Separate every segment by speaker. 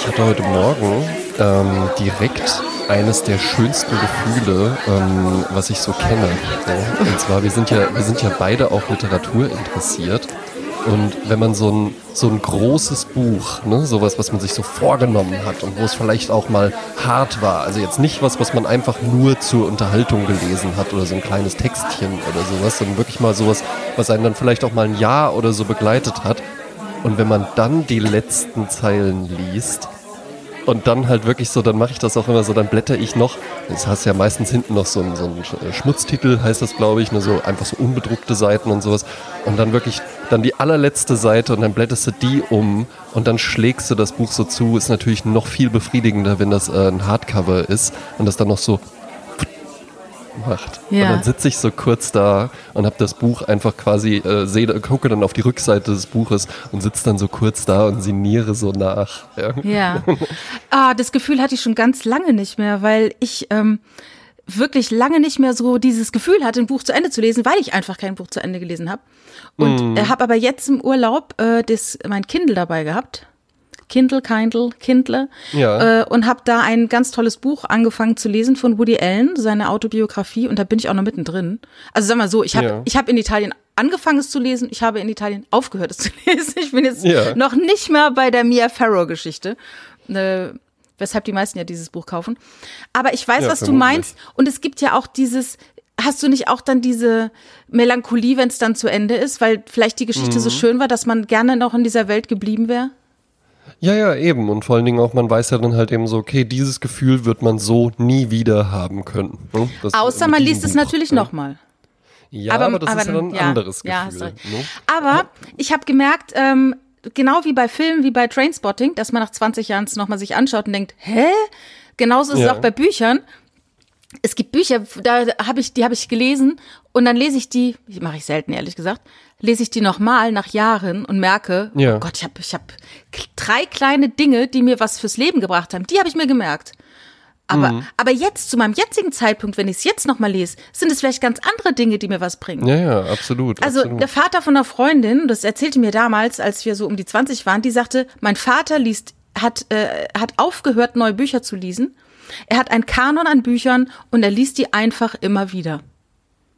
Speaker 1: ich hatte heute Morgen ähm, direkt eines der schönsten Gefühle, ähm, was ich so kenne. So. Und zwar, wir sind ja, wir sind ja beide auch Literatur interessiert. Und wenn man so ein, so ein großes Buch, ne, sowas, was man sich so vorgenommen hat und wo es vielleicht auch mal hart war, also jetzt nicht was, was man einfach nur zur Unterhaltung gelesen hat oder so ein kleines Textchen oder sowas, sondern wirklich mal sowas, was einen dann vielleicht auch mal ein Jahr oder so begleitet hat. Und wenn man dann die letzten Zeilen liest, und dann halt wirklich so, dann mache ich das auch immer so, dann blätter ich noch, das heißt ja meistens hinten noch so ein, so ein Schmutztitel, heißt das glaube ich, nur so einfach so unbedruckte Seiten und sowas. Und dann wirklich, dann die allerletzte Seite und dann blätterst du die um und dann schlägst du das Buch so zu. Ist natürlich noch viel befriedigender, wenn das äh, ein Hardcover ist und das dann noch so macht. Ja. Und dann sitze ich so kurz da und habe das Buch einfach quasi, äh, seh, gucke dann auf die Rückseite des Buches und sitze dann so kurz da und sinniere so nach.
Speaker 2: Ja. Ah, das Gefühl hatte ich schon ganz lange nicht mehr, weil ich ähm, wirklich lange nicht mehr so dieses Gefühl hatte, ein Buch zu Ende zu lesen, weil ich einfach kein Buch zu Ende gelesen habe. Und mm. habe aber jetzt im Urlaub äh, das, mein Kindle dabei gehabt Kindle, Kindle, Kindle. Ja. Äh, und habe da ein ganz tolles Buch angefangen zu lesen von Woody Allen, seine Autobiografie. Und da bin ich auch noch mittendrin. Also sag mal so, ich habe ja. ich hab in Italien angefangen es zu lesen, ich habe in Italien aufgehört es zu lesen. Ich bin jetzt ja. noch nicht mehr bei der Mia Farrow-Geschichte. Äh, weshalb die meisten ja dieses Buch kaufen. Aber ich weiß, ja, was vermutlich. du meinst. Und es gibt ja auch dieses, hast du nicht auch dann diese Melancholie, wenn es dann zu Ende ist, weil vielleicht die Geschichte mhm. so schön war, dass man gerne noch in dieser Welt geblieben wäre?
Speaker 1: Ja, ja, eben. Und vor allen Dingen auch, man weiß ja dann halt eben so, okay, dieses Gefühl wird man so nie wieder haben können.
Speaker 2: Ne? Außer man liest es natürlich ja. nochmal.
Speaker 1: Ja, aber, aber das aber, ist ja dann ein ja, anderes Gefühl. Ja, ne?
Speaker 2: Aber ich habe gemerkt, ähm, genau wie bei Filmen, wie bei Trainspotting, dass man nach 20 Jahren es nochmal sich anschaut und denkt, hä? Genauso ist es auch bei Büchern. Es gibt Bücher, da habe ich, die habe ich gelesen und dann lese ich die, mache ich selten ehrlich gesagt, lese ich die nochmal nach Jahren und merke, ja. oh Gott, ich habe ich hab drei kleine Dinge, die mir was fürs Leben gebracht haben. Die habe ich mir gemerkt. Aber, mhm. aber jetzt, zu meinem jetzigen Zeitpunkt, wenn ich es jetzt nochmal lese, sind es vielleicht ganz andere Dinge, die mir was bringen.
Speaker 1: Ja, ja, absolut.
Speaker 2: Also
Speaker 1: absolut.
Speaker 2: der Vater von einer Freundin, das erzählte mir damals, als wir so um die 20 waren, die sagte, mein Vater liest, hat, äh, hat aufgehört, neue Bücher zu lesen. Er hat einen Kanon an Büchern und er liest die einfach immer wieder.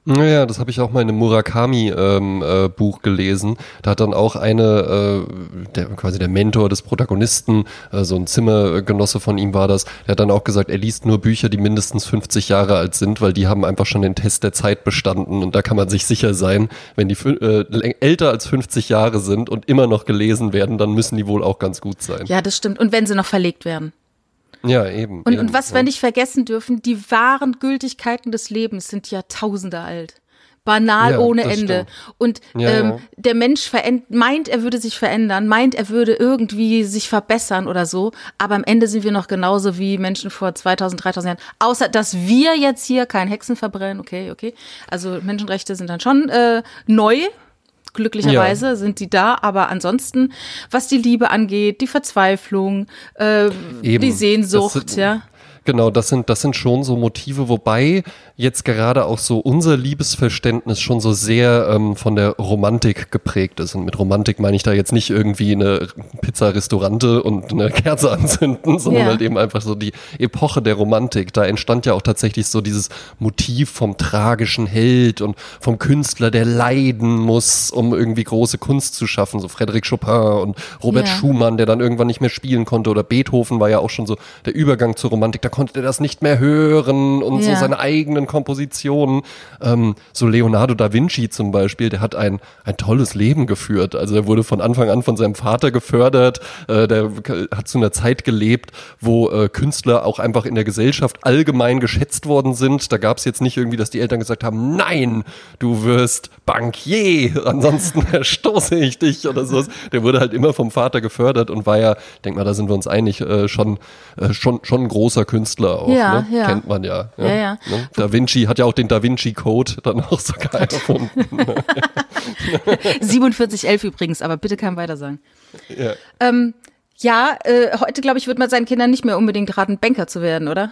Speaker 1: Naja, das habe ich auch mal in einem Murakami-Buch ähm, äh, gelesen. Da hat dann auch eine, äh, der, quasi der Mentor des Protagonisten, äh, so ein Zimmergenosse von ihm war das, der hat dann auch gesagt, er liest nur Bücher, die mindestens 50 Jahre alt sind, weil die haben einfach schon den Test der Zeit bestanden. Und da kann man sich sicher sein, wenn die äh, älter als 50 Jahre sind und immer noch gelesen werden, dann müssen die wohl auch ganz gut sein.
Speaker 2: Ja, das stimmt. Und wenn sie noch verlegt werden.
Speaker 1: Ja, eben.
Speaker 2: Und,
Speaker 1: eben,
Speaker 2: und was ja. wir nicht vergessen dürfen, die wahren Gültigkeiten des Lebens sind Jahrtausende alt. Banal ja, ohne Ende. Stimmt. Und ja, ähm, der Mensch meint, er würde sich verändern, meint, er würde irgendwie sich verbessern oder so. Aber am Ende sind wir noch genauso wie Menschen vor 2000, 3000 Jahren. Außer, dass wir jetzt hier kein Hexen verbrennen. Okay, okay. Also Menschenrechte sind dann schon äh, neu, Glücklicherweise ja. sind die da, aber ansonsten, was die Liebe angeht, die Verzweiflung, äh, die Sehnsucht,
Speaker 1: sind,
Speaker 2: ja.
Speaker 1: Genau, das sind, das sind schon so Motive, wobei jetzt gerade auch so unser Liebesverständnis schon so sehr ähm, von der Romantik geprägt ist. Und mit Romantik meine ich da jetzt nicht irgendwie eine Pizza-Restaurante und eine Kerze anzünden, sondern ja. halt eben einfach so die Epoche der Romantik. Da entstand ja auch tatsächlich so dieses Motiv vom tragischen Held und vom Künstler, der leiden muss, um irgendwie große Kunst zu schaffen. So Frédéric Chopin und Robert ja. Schumann, der dann irgendwann nicht mehr spielen konnte. Oder Beethoven war ja auch schon so der Übergang zur Romantik. Da konnte er das nicht mehr hören und ja. so seine eigenen Kompositionen. Ähm, so Leonardo da Vinci zum Beispiel, der hat ein, ein tolles Leben geführt. Also er wurde von Anfang an von seinem Vater gefördert. Äh, der hat zu einer Zeit gelebt, wo äh, Künstler auch einfach in der Gesellschaft allgemein geschätzt worden sind. Da gab es jetzt nicht irgendwie, dass die Eltern gesagt haben, nein, du wirst Bankier, ansonsten verstoße ich dich oder so. Der wurde halt immer vom Vater gefördert und war ja, ich denke mal, da sind wir uns einig, äh, schon, äh, schon, schon ein großer Künstler. Künstler auch, ja, ne? ja. kennt man ja. ja, ja. Ne? Da Vinci hat ja auch den Da Vinci Code dann auch sogar erfunden.
Speaker 2: 4711 übrigens, aber bitte kein weiter sagen. Ja, ähm, ja äh, heute glaube ich, wird man seinen Kindern nicht mehr unbedingt raten, Banker zu werden, oder?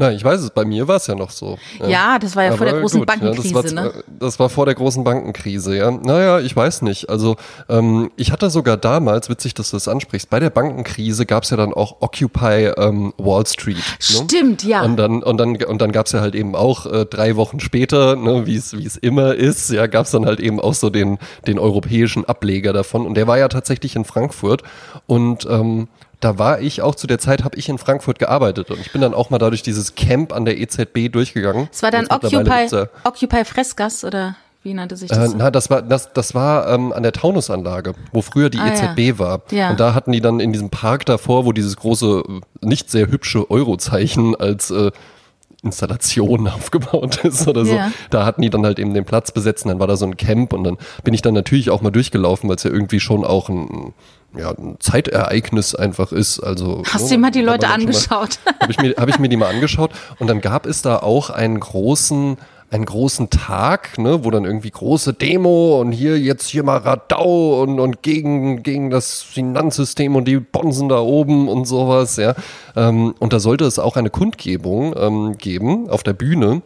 Speaker 1: Nein, ich weiß es, bei mir war es ja noch so.
Speaker 2: Ja, das war ja vor der großen gut, Bankenkrise,
Speaker 1: ja, das
Speaker 2: war,
Speaker 1: ne? Das war vor der großen Bankenkrise, ja. Naja, ich weiß nicht. Also ähm, ich hatte sogar damals, witzig, dass du das ansprichst, bei der Bankenkrise gab es ja dann auch Occupy ähm, Wall Street. Ne?
Speaker 2: Stimmt, ja.
Speaker 1: Und dann, und dann, und dann gab es ja halt eben auch äh, drei Wochen später, ne, wie es wie es immer ist, ja, gab es dann halt eben auch so den, den europäischen Ableger davon. Und der war ja tatsächlich in Frankfurt. Und ähm, da war ich auch zu der Zeit, habe ich in Frankfurt gearbeitet und ich bin dann auch mal dadurch dieses Camp an der EZB durchgegangen.
Speaker 2: Es war dann Occupy, Occupy Freskas oder wie nannte sich das?
Speaker 1: Äh, na, das war, das, das war ähm, an der Taunusanlage, wo früher die ah, EZB ja. war. Ja. Und da hatten die dann in diesem Park davor, wo dieses große, nicht sehr hübsche Eurozeichen als äh, Installation aufgebaut ist oder so. Ja. Da hatten die dann halt eben den Platz besetzt und dann war da so ein Camp und dann bin ich dann natürlich auch mal durchgelaufen, weil es ja irgendwie schon auch ein ja, ein Zeitereignis einfach ist. Also,
Speaker 2: Hast du dir mal die Leute angeschaut?
Speaker 1: Habe ich, mir, hab ich mir die mal angeschaut und dann gab es da auch einen großen einen großen Tag, ne, wo dann irgendwie große Demo und hier jetzt hier mal Radau und, und gegen, gegen das Finanzsystem und die Bonsen da oben und sowas, ja. Ähm, und da sollte es auch eine Kundgebung ähm, geben auf der Bühne.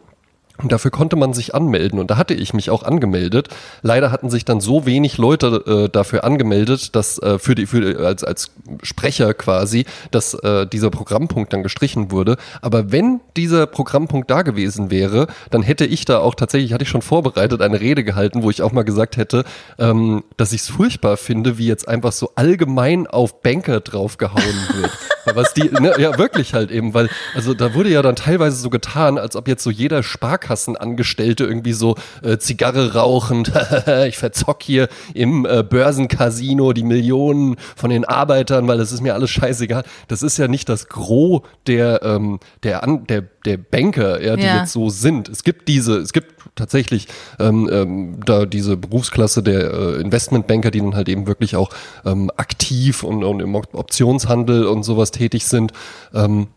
Speaker 1: Und dafür konnte man sich anmelden und da hatte ich mich auch angemeldet. Leider hatten sich dann so wenig Leute äh, dafür angemeldet, dass äh, für die für als als Sprecher quasi, dass äh, dieser Programmpunkt dann gestrichen wurde. Aber wenn dieser Programmpunkt da gewesen wäre, dann hätte ich da auch tatsächlich hatte ich schon vorbereitet eine Rede gehalten, wo ich auch mal gesagt hätte, ähm, dass ich es furchtbar finde, wie jetzt einfach so allgemein auf Banker draufgehauen wird. Was die, ne, ja wirklich halt eben, weil also da wurde ja dann teilweise so getan, als ob jetzt so jeder Spark Sparkassenangestellte irgendwie so äh, Zigarre rauchend, ich verzock hier im äh, Börsencasino die Millionen von den Arbeitern, weil das ist mir alles scheißegal. Das ist ja nicht das Gros der, ähm, der, An der, der Banker, ja, die ja. jetzt so sind. Es gibt diese, es gibt tatsächlich ähm, ähm, da diese Berufsklasse der äh, Investmentbanker, die dann halt eben wirklich auch ähm, aktiv und, und im Optionshandel und sowas tätig sind. Ähm,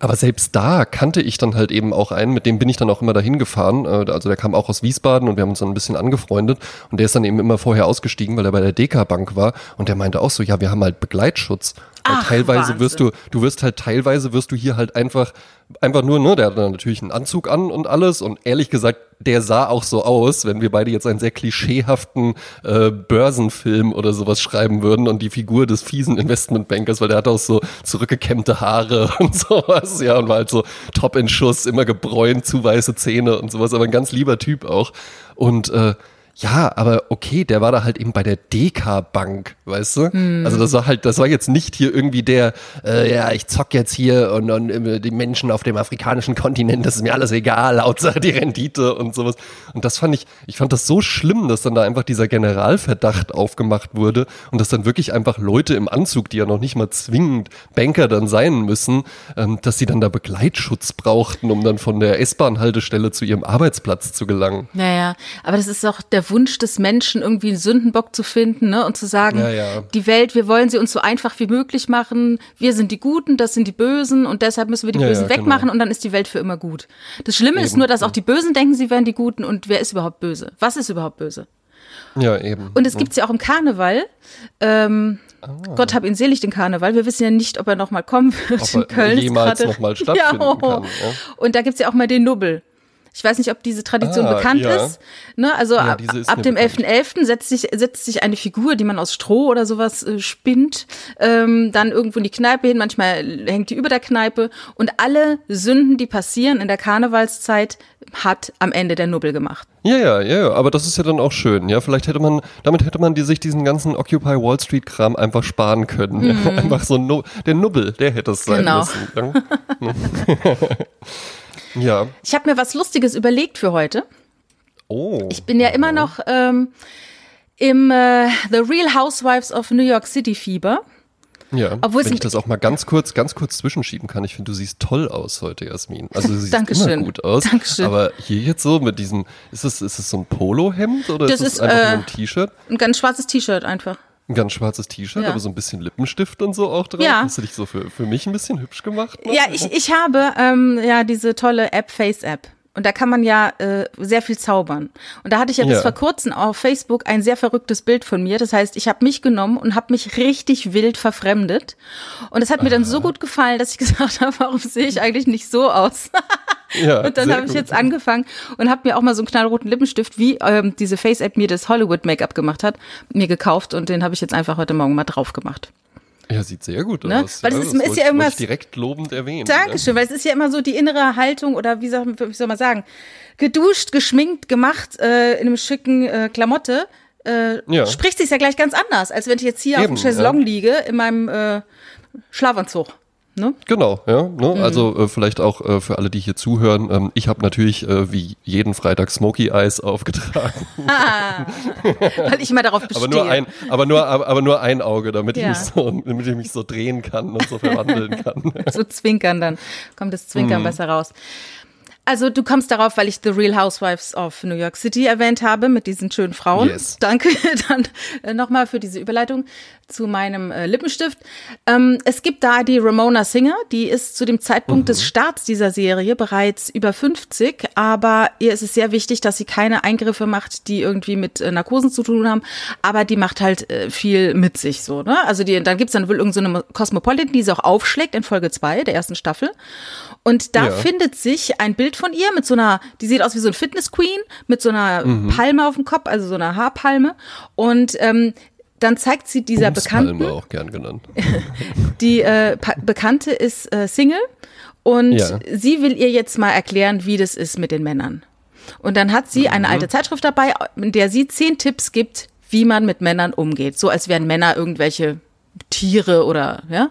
Speaker 1: aber selbst da kannte ich dann halt eben auch einen, mit dem bin ich dann auch immer dahin gefahren. Äh, also der kam auch aus Wiesbaden und wir haben uns dann ein bisschen angefreundet. Und der ist dann eben immer vorher ausgestiegen, weil er bei der DK Bank war. Und der meinte auch so, ja, wir haben halt Begleitschutz. Ach, teilweise Wahnsinn. wirst du, du wirst halt teilweise wirst du hier halt einfach, einfach nur, ne, der hat dann natürlich einen Anzug an und alles. Und ehrlich gesagt, der sah auch so aus, wenn wir beide jetzt einen sehr klischeehaften äh, Börsenfilm oder sowas schreiben würden und die Figur des fiesen Investmentbankers, weil der hat auch so zurückgekämmte Haare und sowas, ja, und war halt so top in Schuss, immer gebräunt, zu weiße Zähne und sowas, aber ein ganz lieber Typ auch. Und äh, ja, aber okay, der war da halt eben bei der DK Bank, weißt du? Hm. Also das war halt, das war jetzt nicht hier irgendwie der, äh, ja, ich zock jetzt hier und, und äh, die Menschen auf dem afrikanischen Kontinent, das ist mir alles egal, Hauptsache die Rendite und sowas. Und das fand ich, ich fand das so schlimm, dass dann da einfach dieser Generalverdacht aufgemacht wurde und dass dann wirklich einfach Leute im Anzug, die ja noch nicht mal zwingend Banker dann sein müssen, ähm, dass sie dann da Begleitschutz brauchten, um dann von der S-Bahn-Haltestelle zu ihrem Arbeitsplatz zu gelangen.
Speaker 2: Naja, aber das ist auch der Wunsch des Menschen, irgendwie einen Sündenbock zu finden ne? und zu sagen, ja, ja. die Welt, wir wollen sie uns so einfach wie möglich machen. Wir sind die Guten, das sind die Bösen und deshalb müssen wir die ja, Bösen wegmachen genau. und dann ist die Welt für immer gut. Das Schlimme eben. ist nur, dass auch die Bösen denken, sie wären die Guten und wer ist überhaupt böse? Was ist überhaupt böse?
Speaker 1: Ja, eben.
Speaker 2: Und es gibt es ja auch im Karneval. Ähm, ah. Gott hab ihn selig, den Karneval. Wir wissen ja nicht, ob er nochmal kommen wird ob in Köln.
Speaker 1: jemals nochmal stattfinden ja, oh. kann. Ja.
Speaker 2: Und da gibt es ja auch mal den Nubbel. Ich weiß nicht, ob diese Tradition ah, bekannt ja. ist. Ne? Also ja, ab, ab dem 11.11. .11. setzt sich, setzt sich eine Figur, die man aus Stroh oder sowas äh, spinnt, ähm, dann irgendwo in die Kneipe hin. Manchmal hängt die über der Kneipe. Und alle Sünden, die passieren in der Karnevalszeit, hat am Ende der Nubbel gemacht.
Speaker 1: Ja, ja, ja, ja, aber das ist ja dann auch schön. Ja, vielleicht hätte man, damit hätte man die, sich diesen ganzen Occupy Wall Street Kram einfach sparen können. Mhm. Ja, einfach so no, der Nubbel, der hätte es sein genau. müssen. Ja.
Speaker 2: Ich habe mir was Lustiges überlegt für heute.
Speaker 1: Oh.
Speaker 2: Ich bin ja immer noch ähm, im äh, The Real Housewives of New York City Fieber.
Speaker 1: Ja, Obwohl wenn ich das auch mal ganz kurz, ganz kurz zwischenschieben kann. Ich finde, du siehst toll aus heute, Jasmin. Also du siehst Dankeschön. immer gut aus. Dankeschön. Aber hier jetzt so mit diesem, ist es, ist es so ein Polohemd oder das ist es einfach äh, nur ein T-Shirt?
Speaker 2: Ein ganz schwarzes T-Shirt einfach.
Speaker 1: Ein ganz schwarzes T-Shirt, ja. aber so ein bisschen Lippenstift und so auch drin. Ja. Hast du dich so für, für mich ein bisschen hübsch gemacht?
Speaker 2: Noch? Ja, ich, ich habe ähm, ja diese tolle App Face App. Und da kann man ja äh, sehr viel zaubern. Und da hatte ich ja, ja. bis vor kurzem auf Facebook ein sehr verrücktes Bild von mir. Das heißt, ich habe mich genommen und habe mich richtig wild verfremdet. Und es hat mir Aha. dann so gut gefallen, dass ich gesagt habe, warum sehe ich eigentlich nicht so aus? Ja, und dann habe ich jetzt angefangen und habe mir auch mal so einen knallroten Lippenstift, wie ähm, diese Face-App mir das Hollywood-Make-up gemacht hat, mir gekauft und den habe ich jetzt einfach heute Morgen mal drauf gemacht.
Speaker 1: Ja, sieht sehr gut ne?
Speaker 2: aus. Weil ja, es ist, ist ja irgendwas
Speaker 1: direkt lobend erwähnen.
Speaker 2: Dankeschön, ja. weil es ist ja immer so die innere Haltung oder wie soll, wie soll man sagen, geduscht, geschminkt, gemacht äh, in einem schicken äh, Klamotte. Äh, ja. Spricht sich ja gleich ganz anders, als wenn ich jetzt hier Eben, auf dem Chaiselong liege in meinem äh, Schlafanzug. Ne?
Speaker 1: Genau, ja. Ne? Mhm. Also äh, vielleicht auch äh, für alle, die hier zuhören. Ähm, ich habe natürlich äh, wie jeden Freitag Smoky Eyes aufgetragen.
Speaker 2: Ah, weil ich immer darauf bestehe.
Speaker 1: Aber nur ein, aber nur, aber, nur ein Auge, damit, ja. ich mich so, damit ich mich so drehen kann und so verwandeln kann.
Speaker 2: so zwinkern dann. Kommt das Zwinkern mhm. besser raus. Also du kommst darauf, weil ich The Real Housewives of New York City erwähnt habe mit diesen schönen Frauen. Yes. Danke dann äh, nochmal für diese Überleitung zu meinem äh, Lippenstift. Ähm, es gibt da die Ramona Singer, die ist zu dem Zeitpunkt mhm. des Starts dieser Serie bereits über 50, aber ihr ist es sehr wichtig, dass sie keine Eingriffe macht, die irgendwie mit äh, Narkosen zu tun haben, aber die macht halt äh, viel mit sich so. Ne? Also die, dann gibt's dann wohl irgendeine so Cosmopolitan, die sie auch aufschlägt in Folge zwei der ersten Staffel. Und da ja. findet sich ein Bild von ihr mit so einer, die sieht aus wie so ein Fitness Queen, mit so einer mhm. Palme auf dem Kopf, also so einer Haarpalme. Und ähm, dann zeigt sie dieser Bekannten.
Speaker 1: auch gern genannt.
Speaker 2: die äh, Bekannte ist äh, Single und ja. sie will ihr jetzt mal erklären, wie das ist mit den Männern. Und dann hat sie mhm. eine alte Zeitschrift dabei, in der sie zehn Tipps gibt, wie man mit Männern umgeht. So als wären Männer irgendwelche Tiere oder ja.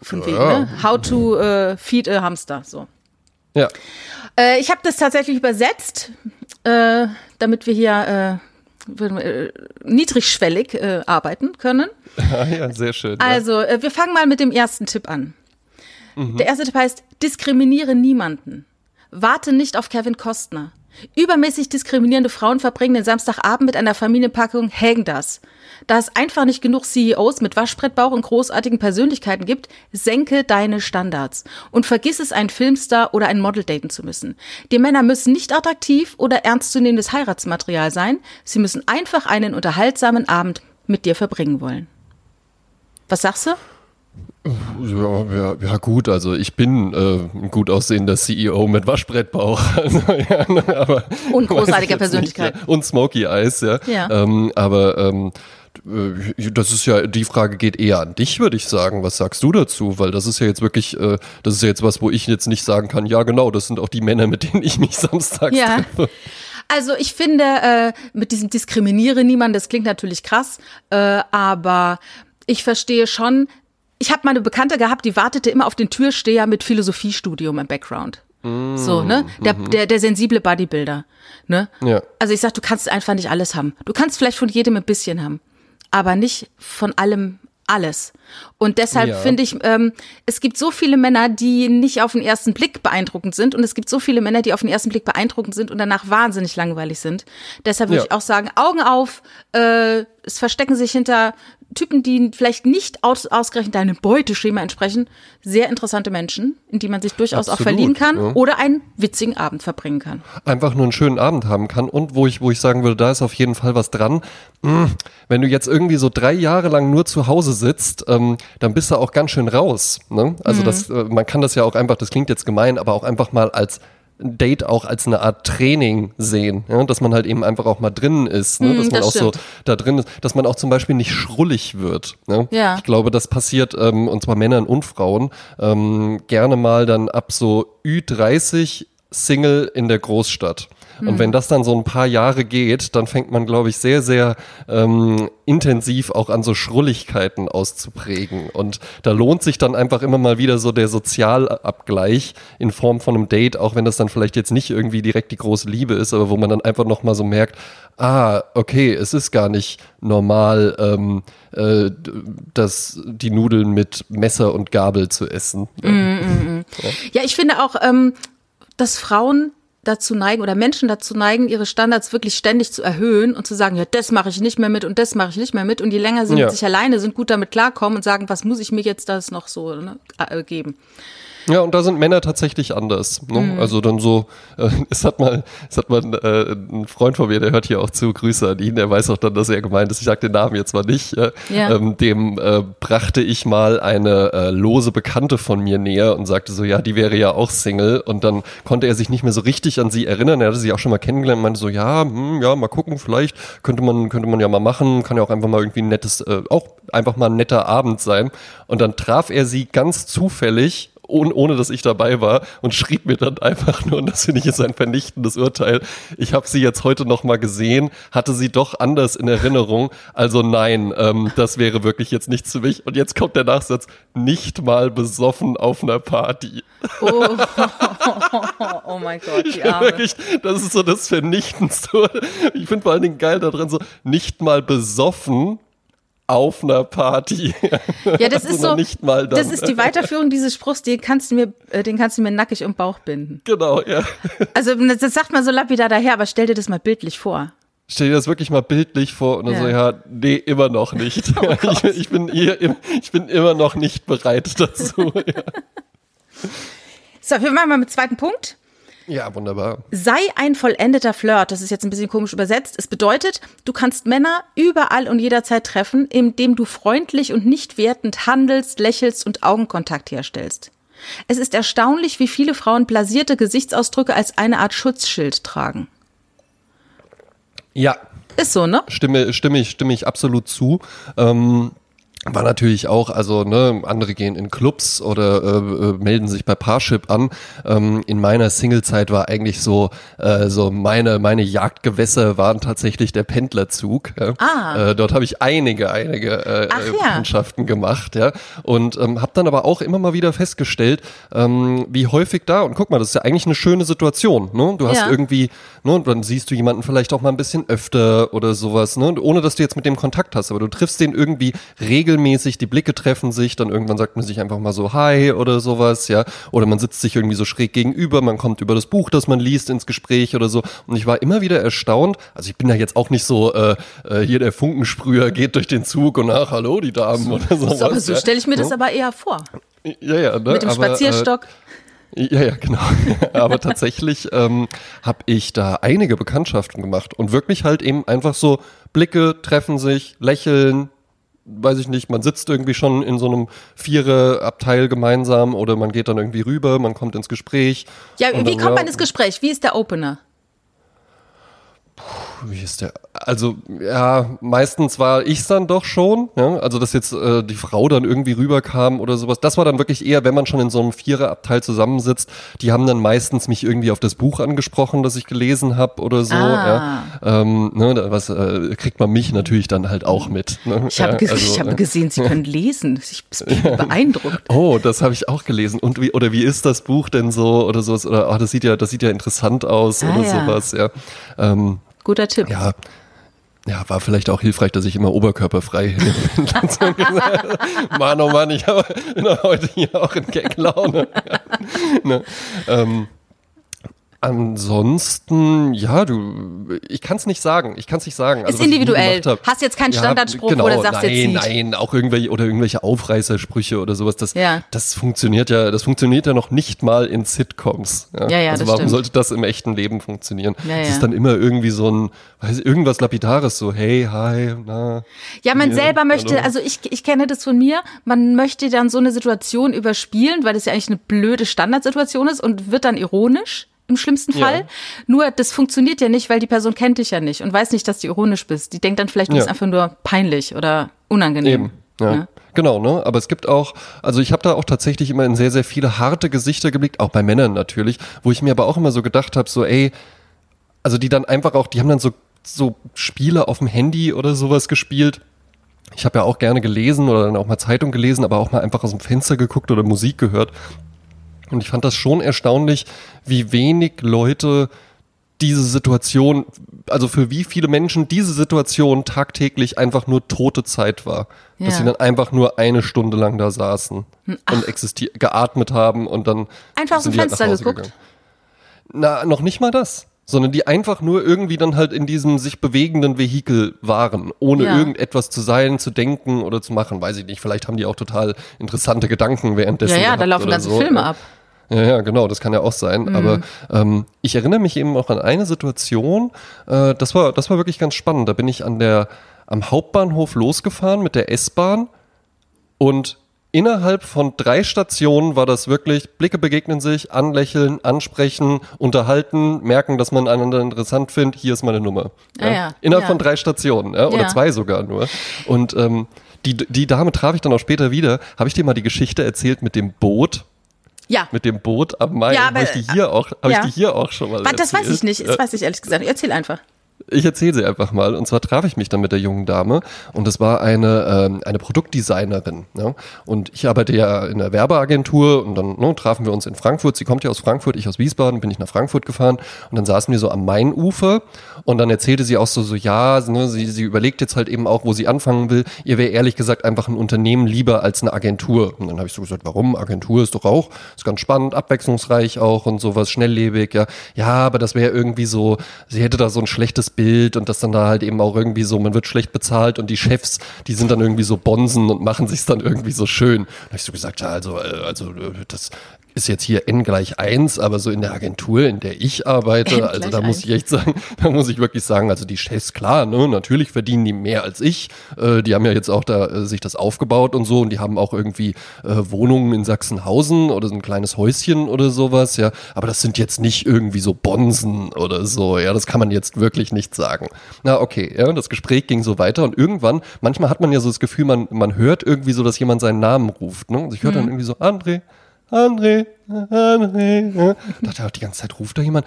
Speaker 2: Von ja, wegen, ne? How to äh, feed a hamster, so.
Speaker 1: Ja.
Speaker 2: Äh, ich habe das tatsächlich übersetzt, äh, damit wir hier äh, niedrigschwellig äh, arbeiten können.
Speaker 1: ja, sehr schön.
Speaker 2: Also, äh, wir fangen mal mit dem ersten Tipp an. Mhm. Der erste Tipp heißt, diskriminiere niemanden. Warte nicht auf Kevin Costner. Übermäßig diskriminierende Frauen verbringen den Samstagabend mit einer Familienpackung Hägenders. Da es einfach nicht genug CEOs mit Waschbrettbauch und großartigen Persönlichkeiten gibt, senke deine Standards und vergiss es, einen Filmstar oder ein Model daten zu müssen. Die Männer müssen nicht attraktiv oder ernstzunehmendes Heiratsmaterial sein, sie müssen einfach einen unterhaltsamen Abend mit dir verbringen wollen. Was sagst du?
Speaker 1: Ja, ja, ja, gut, also ich bin äh, ein gut aussehender CEO mit Waschbrettbauch. Also, ja,
Speaker 2: aber, und großartiger Persönlichkeit.
Speaker 1: Nicht, und Smoky Eyes, ja.
Speaker 2: ja.
Speaker 1: Ähm, aber ähm, äh, das ist ja, die Frage geht eher an dich, würde ich sagen. Was sagst du dazu? Weil das ist ja jetzt wirklich, äh, das ist ja jetzt was, wo ich jetzt nicht sagen kann, ja genau, das sind auch die Männer, mit denen ich mich samstags ja. treffe.
Speaker 2: Also ich finde, äh, mit diesem Diskriminiere niemand, das klingt natürlich krass, äh, aber ich verstehe schon, ich habe mal eine Bekannte gehabt, die wartete immer auf den Türsteher mit Philosophiestudium im Background. Mm, so, ne? Der, mhm. der, der sensible Bodybuilder. Ne?
Speaker 1: Ja.
Speaker 2: Also ich sag, du kannst einfach nicht alles haben. Du kannst vielleicht von jedem ein bisschen haben, aber nicht von allem alles. Und deshalb ja. finde ich, ähm, es gibt so viele Männer, die nicht auf den ersten Blick beeindruckend sind. Und es gibt so viele Männer, die auf den ersten Blick beeindruckend sind und danach wahnsinnig langweilig sind. Deshalb würde ja. ich auch sagen, Augen auf, äh, es verstecken sich hinter Typen, die vielleicht nicht aus, ausgerechnet deinem Beuteschema entsprechen, sehr interessante Menschen, in die man sich durchaus Absolut, auch verlieben kann ja. oder einen witzigen Abend verbringen kann.
Speaker 1: Einfach nur einen schönen Abend haben kann und wo ich, wo ich sagen würde, da ist auf jeden Fall was dran. Hm, wenn du jetzt irgendwie so drei Jahre lang nur zu Hause sitzt, ähm, dann bist du auch ganz schön raus. Ne? Also mhm. das, äh, man kann das ja auch einfach, das klingt jetzt gemein, aber auch einfach mal als Date auch als eine Art Training sehen, ja? dass man halt eben einfach auch mal drin ist, ne? Mm, dass man das auch stimmt. so da drin ist, dass man auch zum Beispiel nicht schrullig wird. Ne? Ja. Ich glaube, das passiert ähm, und zwar Männern und Frauen ähm, gerne mal dann ab so Ü30 Single in der Großstadt. Und wenn das dann so ein paar Jahre geht, dann fängt man, glaube ich, sehr, sehr ähm, intensiv auch an so Schrulligkeiten auszuprägen. Und da lohnt sich dann einfach immer mal wieder so der Sozialabgleich in Form von einem Date, auch wenn das dann vielleicht jetzt nicht irgendwie direkt die große Liebe ist, aber wo man dann einfach nochmal so merkt, ah, okay, es ist gar nicht normal, ähm, äh, das, die Nudeln mit Messer und Gabel zu essen.
Speaker 2: Mm, mm, mm. Ja. ja. ich finde auch, ähm, dass Frauen dazu neigen oder Menschen dazu neigen, ihre Standards wirklich ständig zu erhöhen und zu sagen, ja, das mache ich nicht mehr mit und das mache ich nicht mehr mit. Und je länger sie ja. mit sich alleine sind, gut damit klarkommen und sagen, was muss ich mir jetzt das noch so ne, äh, geben.
Speaker 1: Ja, und da sind Männer tatsächlich anders. Ne? Mhm. Also dann so, äh, es hat mal, es hat mal äh, ein Freund von mir, der hört hier auch zu, Grüße an ihn, der weiß auch dann, dass er gemeint ist, ich sag den Namen jetzt mal nicht, ja. ähm, dem äh, brachte ich mal eine äh, lose Bekannte von mir näher und sagte so, ja, die wäre ja auch Single und dann konnte er sich nicht mehr so richtig an sie erinnern, er hatte sie auch schon mal kennengelernt und meinte so, ja, hm, ja, mal gucken, vielleicht könnte man, könnte man ja mal machen, kann ja auch einfach mal irgendwie ein nettes, äh, auch einfach mal ein netter Abend sein und dann traf er sie ganz zufällig ohne, ohne dass ich dabei war und schrieb mir dann einfach nur, und das finde ich jetzt ein vernichtendes Urteil, ich habe sie jetzt heute noch mal gesehen, hatte sie doch anders in Erinnerung, also nein, ähm, das wäre wirklich jetzt nichts für mich. Und jetzt kommt der Nachsatz, nicht mal besoffen auf einer Party.
Speaker 2: Oh, oh mein Gott, die Arme. Wirklich,
Speaker 1: das ist so das Vernichtendste. Ich finde vor allen Dingen geil daran so, nicht mal besoffen auf einer Party.
Speaker 2: Ja, das also ist so. Nicht mal dann. Das ist die Weiterführung dieses Spruchs, den kannst du mir, äh, den kannst du mir nackig um Bauch binden.
Speaker 1: Genau, ja.
Speaker 2: Also das sagt man so lapidar daher, aber stell dir das mal bildlich vor.
Speaker 1: Stell dir das wirklich mal bildlich vor und dann ja. so, ja, nee, immer noch nicht. Oh ich, ich, bin hier, ich bin immer noch nicht bereit dazu. Ja.
Speaker 2: So, wir machen mal mit zweiten Punkt.
Speaker 1: Ja, wunderbar.
Speaker 2: Sei ein vollendeter Flirt. Das ist jetzt ein bisschen komisch übersetzt. Es bedeutet, du kannst Männer überall und jederzeit treffen, indem du freundlich und nicht wertend handelst, lächelst und Augenkontakt herstellst. Es ist erstaunlich, wie viele Frauen blasierte Gesichtsausdrücke als eine Art Schutzschild tragen.
Speaker 1: Ja.
Speaker 2: Ist so, ne?
Speaker 1: Stimme, stimme, ich, stimme ich absolut zu. Ähm, war natürlich auch, also ne, andere gehen in Clubs oder äh, äh, melden sich bei Parship an. Ähm, in meiner Singlezeit war eigentlich so, äh, so meine meine Jagdgewässer waren tatsächlich der Pendlerzug. Ja. Ah. Äh, dort habe ich einige einige äh, Ach, äh, Bekanntschaften ja. gemacht, ja. Und ähm, habe dann aber auch immer mal wieder festgestellt, ähm, wie häufig da. Und guck mal, das ist ja eigentlich eine schöne Situation. Ne? Du hast ja. irgendwie, ne, und dann siehst du jemanden vielleicht auch mal ein bisschen öfter oder sowas, ne, ohne dass du jetzt mit dem Kontakt hast, aber du triffst den irgendwie regelmäßig regelmäßig, die Blicke treffen sich, dann irgendwann sagt man sich einfach mal so Hi oder sowas, ja. Oder man sitzt sich irgendwie so schräg gegenüber, man kommt über das Buch, das man liest, ins Gespräch oder so. Und ich war immer wieder erstaunt, also ich bin ja jetzt auch nicht so, äh, äh hier der Funkensprüher geht durch den Zug und ach, hallo, die Damen oder sowas.
Speaker 2: So, aber so ja. stelle ich mir das aber eher vor.
Speaker 1: Ja, ja,
Speaker 2: ne? Mit dem aber, Spazierstock.
Speaker 1: Äh, ja, ja, genau. Aber tatsächlich ähm, habe ich da einige Bekanntschaften gemacht und wirklich halt eben einfach so Blicke treffen sich, lächeln, weiß ich nicht, man sitzt irgendwie schon in so einem Vierer-Abteil gemeinsam oder man geht dann irgendwie rüber, man kommt ins Gespräch.
Speaker 2: Ja, wie dann, kommt man ins Gespräch? Wie ist der Opener?
Speaker 1: Puh, wie ist der? Also, ja, meistens war ich dann doch schon, ja, also dass jetzt äh, die Frau dann irgendwie rüberkam oder sowas. Das war dann wirklich eher, wenn man schon in so einem Viererabteil zusammensitzt, die haben dann meistens mich irgendwie auf das Buch angesprochen, das ich gelesen habe oder so. Ah. Ja. Ähm, ne, was äh, kriegt man mich natürlich dann halt auch mit. Ne?
Speaker 2: Ich habe ja, also, ich hab äh, gesehen, Sie können lesen. Ich bin beeindruckt.
Speaker 1: Oh, das habe ich auch gelesen. Und wie, oder wie ist das Buch denn so oder sowas? Oder oh, das sieht ja, das sieht ja interessant aus ah, oder sowas, ja. Ähm,
Speaker 2: Guter Tipp.
Speaker 1: Ja. Ja, war vielleicht auch hilfreich, dass ich immer oberkörperfrei hin Mann, oh Mann, ich habe, bin heute hier auch in Gag-Laune. ne, ähm, Ansonsten, ja, du, ich kann es nicht sagen. Ich kann es nicht sagen.
Speaker 2: Also, ist individuell. Hast jetzt keinen Standardspruch, ja, genau, du sagst
Speaker 1: nein,
Speaker 2: jetzt
Speaker 1: nicht. Nein, auch irgendwelche oder irgendwelche Aufreißersprüche oder sowas. Das, ja. das funktioniert ja, das funktioniert ja noch nicht mal in Sitcoms. Ja, ja, ja Also warum stimmt. sollte das im echten Leben funktionieren? Ja, ja. Es ist dann immer irgendwie so ein, weiß ich, irgendwas Lapidares, so hey, hi, na.
Speaker 2: Ja, man hier, selber möchte, hallo. also ich, ich kenne das von mir, man möchte dann so eine Situation überspielen, weil das ja eigentlich eine blöde Standardsituation ist und wird dann ironisch im schlimmsten Fall. Ja. Nur das funktioniert ja nicht, weil die Person kennt dich ja nicht und weiß nicht, dass du ironisch bist. Die denkt dann vielleicht, du ja. bist einfach nur peinlich oder unangenehm.
Speaker 1: Eben. Ja. ja. Genau, ne? Aber es gibt auch, also ich habe da auch tatsächlich immer in sehr, sehr viele harte Gesichter geblickt, auch bei Männern natürlich, wo ich mir aber auch immer so gedacht habe, so, ey, also die dann einfach auch, die haben dann so, so Spiele auf dem Handy oder sowas gespielt. Ich habe ja auch gerne gelesen oder dann auch mal Zeitung gelesen, aber auch mal einfach aus dem Fenster geguckt oder Musik gehört. Und ich fand das schon erstaunlich, wie wenig Leute diese Situation, also für wie viele Menschen diese Situation tagtäglich einfach nur tote Zeit war. Ja. Dass sie dann einfach nur eine Stunde lang da saßen hm, Ach. und existiert, geatmet haben und dann.
Speaker 2: Einfach aus dem halt Fenster halt geguckt. Gegangen.
Speaker 1: Na, noch nicht mal das. sondern die einfach nur irgendwie dann halt in diesem sich bewegenden Vehikel waren, ohne
Speaker 2: Ja.
Speaker 1: irgendetwas zu sein, zu denken oder zu machen. Weiß ich nicht. Vielleicht haben die auch total interessante Gedanken währenddessen.
Speaker 2: Ja, ja, da laufen ganze
Speaker 1: so.
Speaker 2: Filme ab.
Speaker 1: Ja, ja, genau, das kann ja auch sein.
Speaker 2: Mhm.
Speaker 1: Aber ähm, ich erinnere mich eben auch an eine Situation, äh, das war, das war wirklich ganz spannend. Da bin ich an der, am Hauptbahnhof losgefahren mit der S-Bahn und innerhalb von drei Stationen war das wirklich, Blicke begegnen sich, anlächeln, ansprechen, unterhalten, merken, dass man einander interessant findet, hier ist meine Nummer.
Speaker 2: Ah ja,
Speaker 1: Innerhalb
Speaker 2: ja.
Speaker 1: von drei Stationen, ja, oder
Speaker 2: Ja.
Speaker 1: zwei sogar nur. Und ähm, die, die Dame traf ich dann auch später wieder. Habe ich dir mal die Geschichte erzählt mit dem Boot?
Speaker 2: Ja.
Speaker 1: mit dem Boot am Main.
Speaker 2: Ja,
Speaker 1: habe
Speaker 2: aber-
Speaker 1: ich die hier auch, habe
Speaker 2: ja.
Speaker 1: ich die hier auch schon mal
Speaker 2: das weiß ich nicht. Das weiß ich ehrlich gesagt. Erzähl einfach.
Speaker 1: Ich erzähle sie einfach mal. Und zwar traf ich mich dann mit der jungen Dame und das war eine, ähm, eine Produktdesignerin. Ja? Und ich arbeite ja in der Werbeagentur und dann ne, trafen wir uns in Frankfurt. Sie kommt ja aus Frankfurt, ich aus Wiesbaden, bin ich nach Frankfurt gefahren und dann saßen wir so am Mainufer und dann erzählte sie auch so, so ja, ne, sie, sie überlegt jetzt halt eben auch, wo sie anfangen will. Ihr wäre ehrlich gesagt einfach ein Unternehmen lieber als eine Agentur. Und dann habe ich so gesagt, warum? Agentur ist doch auch, ist ganz spannend, abwechslungsreich auch und sowas, schnelllebig, ja. Ja, aber das wäre irgendwie so, sie hätte da so ein schlechtes Bild und das dann da halt eben auch irgendwie so, man wird schlecht bezahlt und die Chefs, die sind dann irgendwie so Bonsen und machen sich's dann irgendwie so schön. Da habe ich so gesagt, ja, also, äh, also äh, das ist jetzt hier n gleich eins, aber so in der Agentur, in der ich arbeite, also da muss ich echt sagen, da muss ich wirklich sagen, also die Chefs, klar, ne, natürlich verdienen die mehr als ich. Äh, die haben ja jetzt auch da äh, sich das aufgebaut und so und die haben auch irgendwie äh, Wohnungen in Sachsenhausen oder so ein kleines Häuschen oder sowas, ja. Aber das sind jetzt nicht irgendwie so Bonsen oder so, ja. Das kann man jetzt wirklich nicht sagen. Na, okay, ja, das Gespräch ging so weiter und irgendwann, manchmal hat man ja so das Gefühl, man, man hört irgendwie so, dass jemand seinen Namen ruft, ne. Also ich höre dann irgendwie so, André, André, André. Ja. Dachte auch die ganze Zeit ruft da jemand.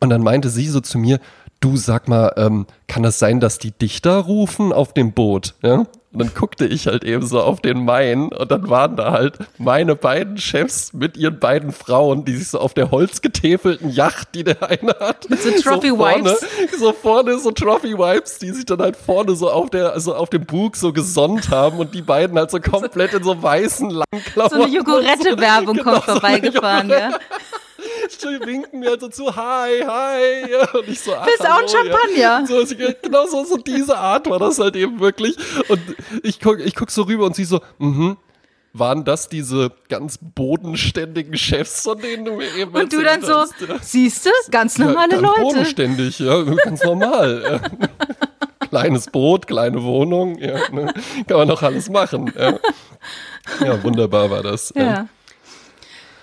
Speaker 1: Und dann meinte sie so zu mir, du sag mal, ähm, kann das sein, dass die Dichter rufen auf dem Boot? Ja? Und dann guckte ich halt eben so auf den Main und dann waren da halt meine beiden Chefs mit ihren beiden Frauen, die sich so auf der holzgetäfelten Yacht, die der eine hat,
Speaker 2: Mit so Trophy
Speaker 1: vorne,
Speaker 2: Wipes.
Speaker 1: so vorne so Trophy Wipes, die sich dann halt vorne so auf der, also auf dem Bug so gesonnt haben und die beiden halt so komplett in so weißen Langklamotten.
Speaker 2: So eine Jogurette-Werbung
Speaker 1: Genau,
Speaker 2: kommt
Speaker 1: so
Speaker 2: vorbeigefahren, ja.
Speaker 1: Die winken mir halt so zu, hi, hi. Und ich so, ach,
Speaker 2: du auch ein Champagner?
Speaker 1: Ja. So, so, genau so, so diese Art war das halt eben wirklich. Und ich guck, ich guck so rüber und sie so, mhm. Waren das diese ganz bodenständigen Chefs, von denen du mir eben
Speaker 2: Und du dann so,
Speaker 1: hast, ja?
Speaker 2: siehst du, ganz normale
Speaker 1: ja, ganz
Speaker 2: Leute.
Speaker 1: Bodenständig, ja, ganz normal. Kleines Boot, kleine Wohnung, ja, ne? kann man doch alles machen. Ja. ja, wunderbar war das.
Speaker 2: Ja.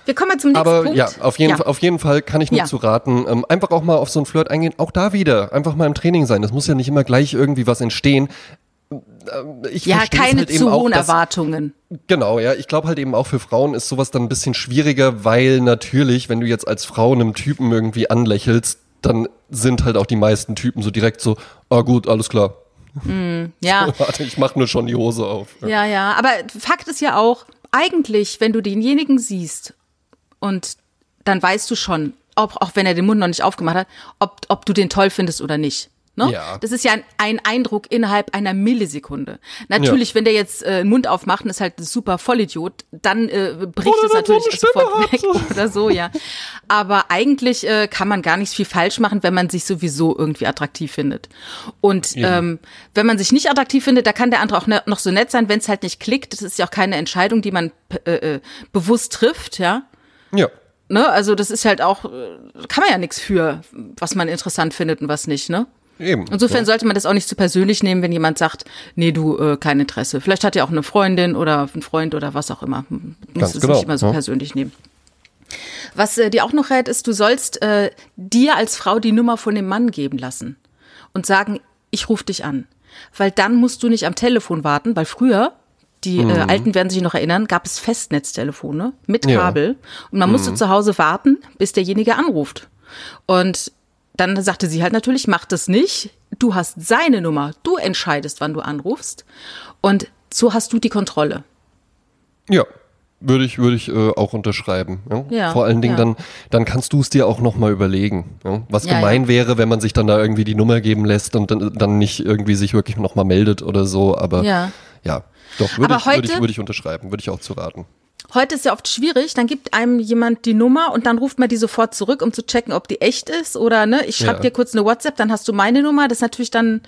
Speaker 2: Wir kommen mal zum nächsten
Speaker 1: Aber
Speaker 2: Punkt.
Speaker 1: ja, auf jeden,
Speaker 2: Ja.
Speaker 1: Fall, auf jeden Fall kann ich nur
Speaker 2: Ja.
Speaker 1: zu raten, ähm, einfach auch mal auf so ein Flirt eingehen. Auch da wieder, einfach mal im Training sein. Das muss ja nicht immer gleich irgendwie was entstehen. Ähm, Ich
Speaker 2: Ja, keine
Speaker 1: halt
Speaker 2: zu
Speaker 1: auch,
Speaker 2: hohen
Speaker 1: dass-
Speaker 2: Erwartungen.
Speaker 1: Genau, ja. Ich glaube halt eben auch für Frauen ist sowas dann ein bisschen schwieriger, weil natürlich, wenn du jetzt als Frau einem Typen irgendwie anlächelst, dann sind halt auch die meisten Typen so direkt so, ah gut, alles klar.
Speaker 2: Ja,
Speaker 1: Warte, ich mach nur schon die Hose auf.
Speaker 2: ja, ja. Aber Fakt ist ja auch, eigentlich, wenn du denjenigen siehst und dann weißt du schon, ob, auch wenn er den Mund noch nicht aufgemacht hat, ob, ob du den toll findest oder nicht. Ne?
Speaker 1: Ja.
Speaker 2: Das ist ja ein, ein Eindruck innerhalb einer Millisekunde. Natürlich, wenn der jetzt äh, den Mund aufmacht und ist halt ein super Vollidiot, dann äh, bricht
Speaker 1: Oder
Speaker 2: es
Speaker 1: so
Speaker 2: natürlich sofort
Speaker 1: hat,
Speaker 2: weg oder so, ja. Aber eigentlich äh, kann man gar nicht viel falsch machen, wenn man sich sowieso irgendwie attraktiv findet. Und ähm, wenn man sich nicht attraktiv findet, da kann der andere auch ne, noch so nett sein, wenn es halt nicht klickt. Das ist ja auch keine Entscheidung, die man äh, äh, bewusst trifft, ja.
Speaker 1: Ja.
Speaker 2: Ne? Also das ist halt auch, äh, kann man ja nichts für, was man interessant findet und was nicht, ne?
Speaker 1: Eben.
Speaker 2: Insofern sollte man das auch nicht zu persönlich nehmen, wenn jemand sagt, nee, du, äh, kein Interesse. Vielleicht hat er auch eine Freundin oder einen Freund oder was auch immer. Man Muss
Speaker 1: Ganz
Speaker 2: es
Speaker 1: genau,
Speaker 2: nicht immer so
Speaker 1: ja.
Speaker 2: persönlich nehmen. Was äh, dir auch noch rät, ist, du sollst äh, dir als Frau die Nummer von dem Mann geben lassen und sagen, ich rufe dich an. Weil dann musst du nicht am Telefon warten, weil früher, die
Speaker 1: Mhm.
Speaker 2: äh, Alten werden sich noch erinnern, gab es Festnetztelefone mit
Speaker 1: Ja. Mhm.
Speaker 2: Kabel und man musste zu Hause warten, bis derjenige anruft. Und dann sagte sie halt natürlich, mach das nicht. Du hast seine Nummer. Du entscheidest, wann du anrufst. Und so hast du die Kontrolle.
Speaker 1: Ja, würde ich, würde ich äh, auch unterschreiben. Ja?
Speaker 2: Ja,
Speaker 1: Vor allen Dingen
Speaker 2: ja.
Speaker 1: dann, dann kannst du es dir auch nochmal überlegen. Ja? Was
Speaker 2: Ja,
Speaker 1: gemein
Speaker 2: ja.
Speaker 1: wäre, wenn man sich dann da irgendwie die Nummer geben lässt und dann, dann nicht irgendwie sich wirklich nochmal meldet oder so. Aber
Speaker 2: Ja.
Speaker 1: Ja, doch, würde ich, würde ich, würde ich unterschreiben, würde ich auch zu raten.
Speaker 2: Heute ist ja oft schwierig, dann gibt einem jemand die Nummer und dann ruft man die sofort zurück, um zu checken, ob die echt ist oder ne, ich schreibe
Speaker 1: Ja.
Speaker 2: dir kurz eine WhatsApp, dann hast du meine Nummer. Das ist natürlich dann,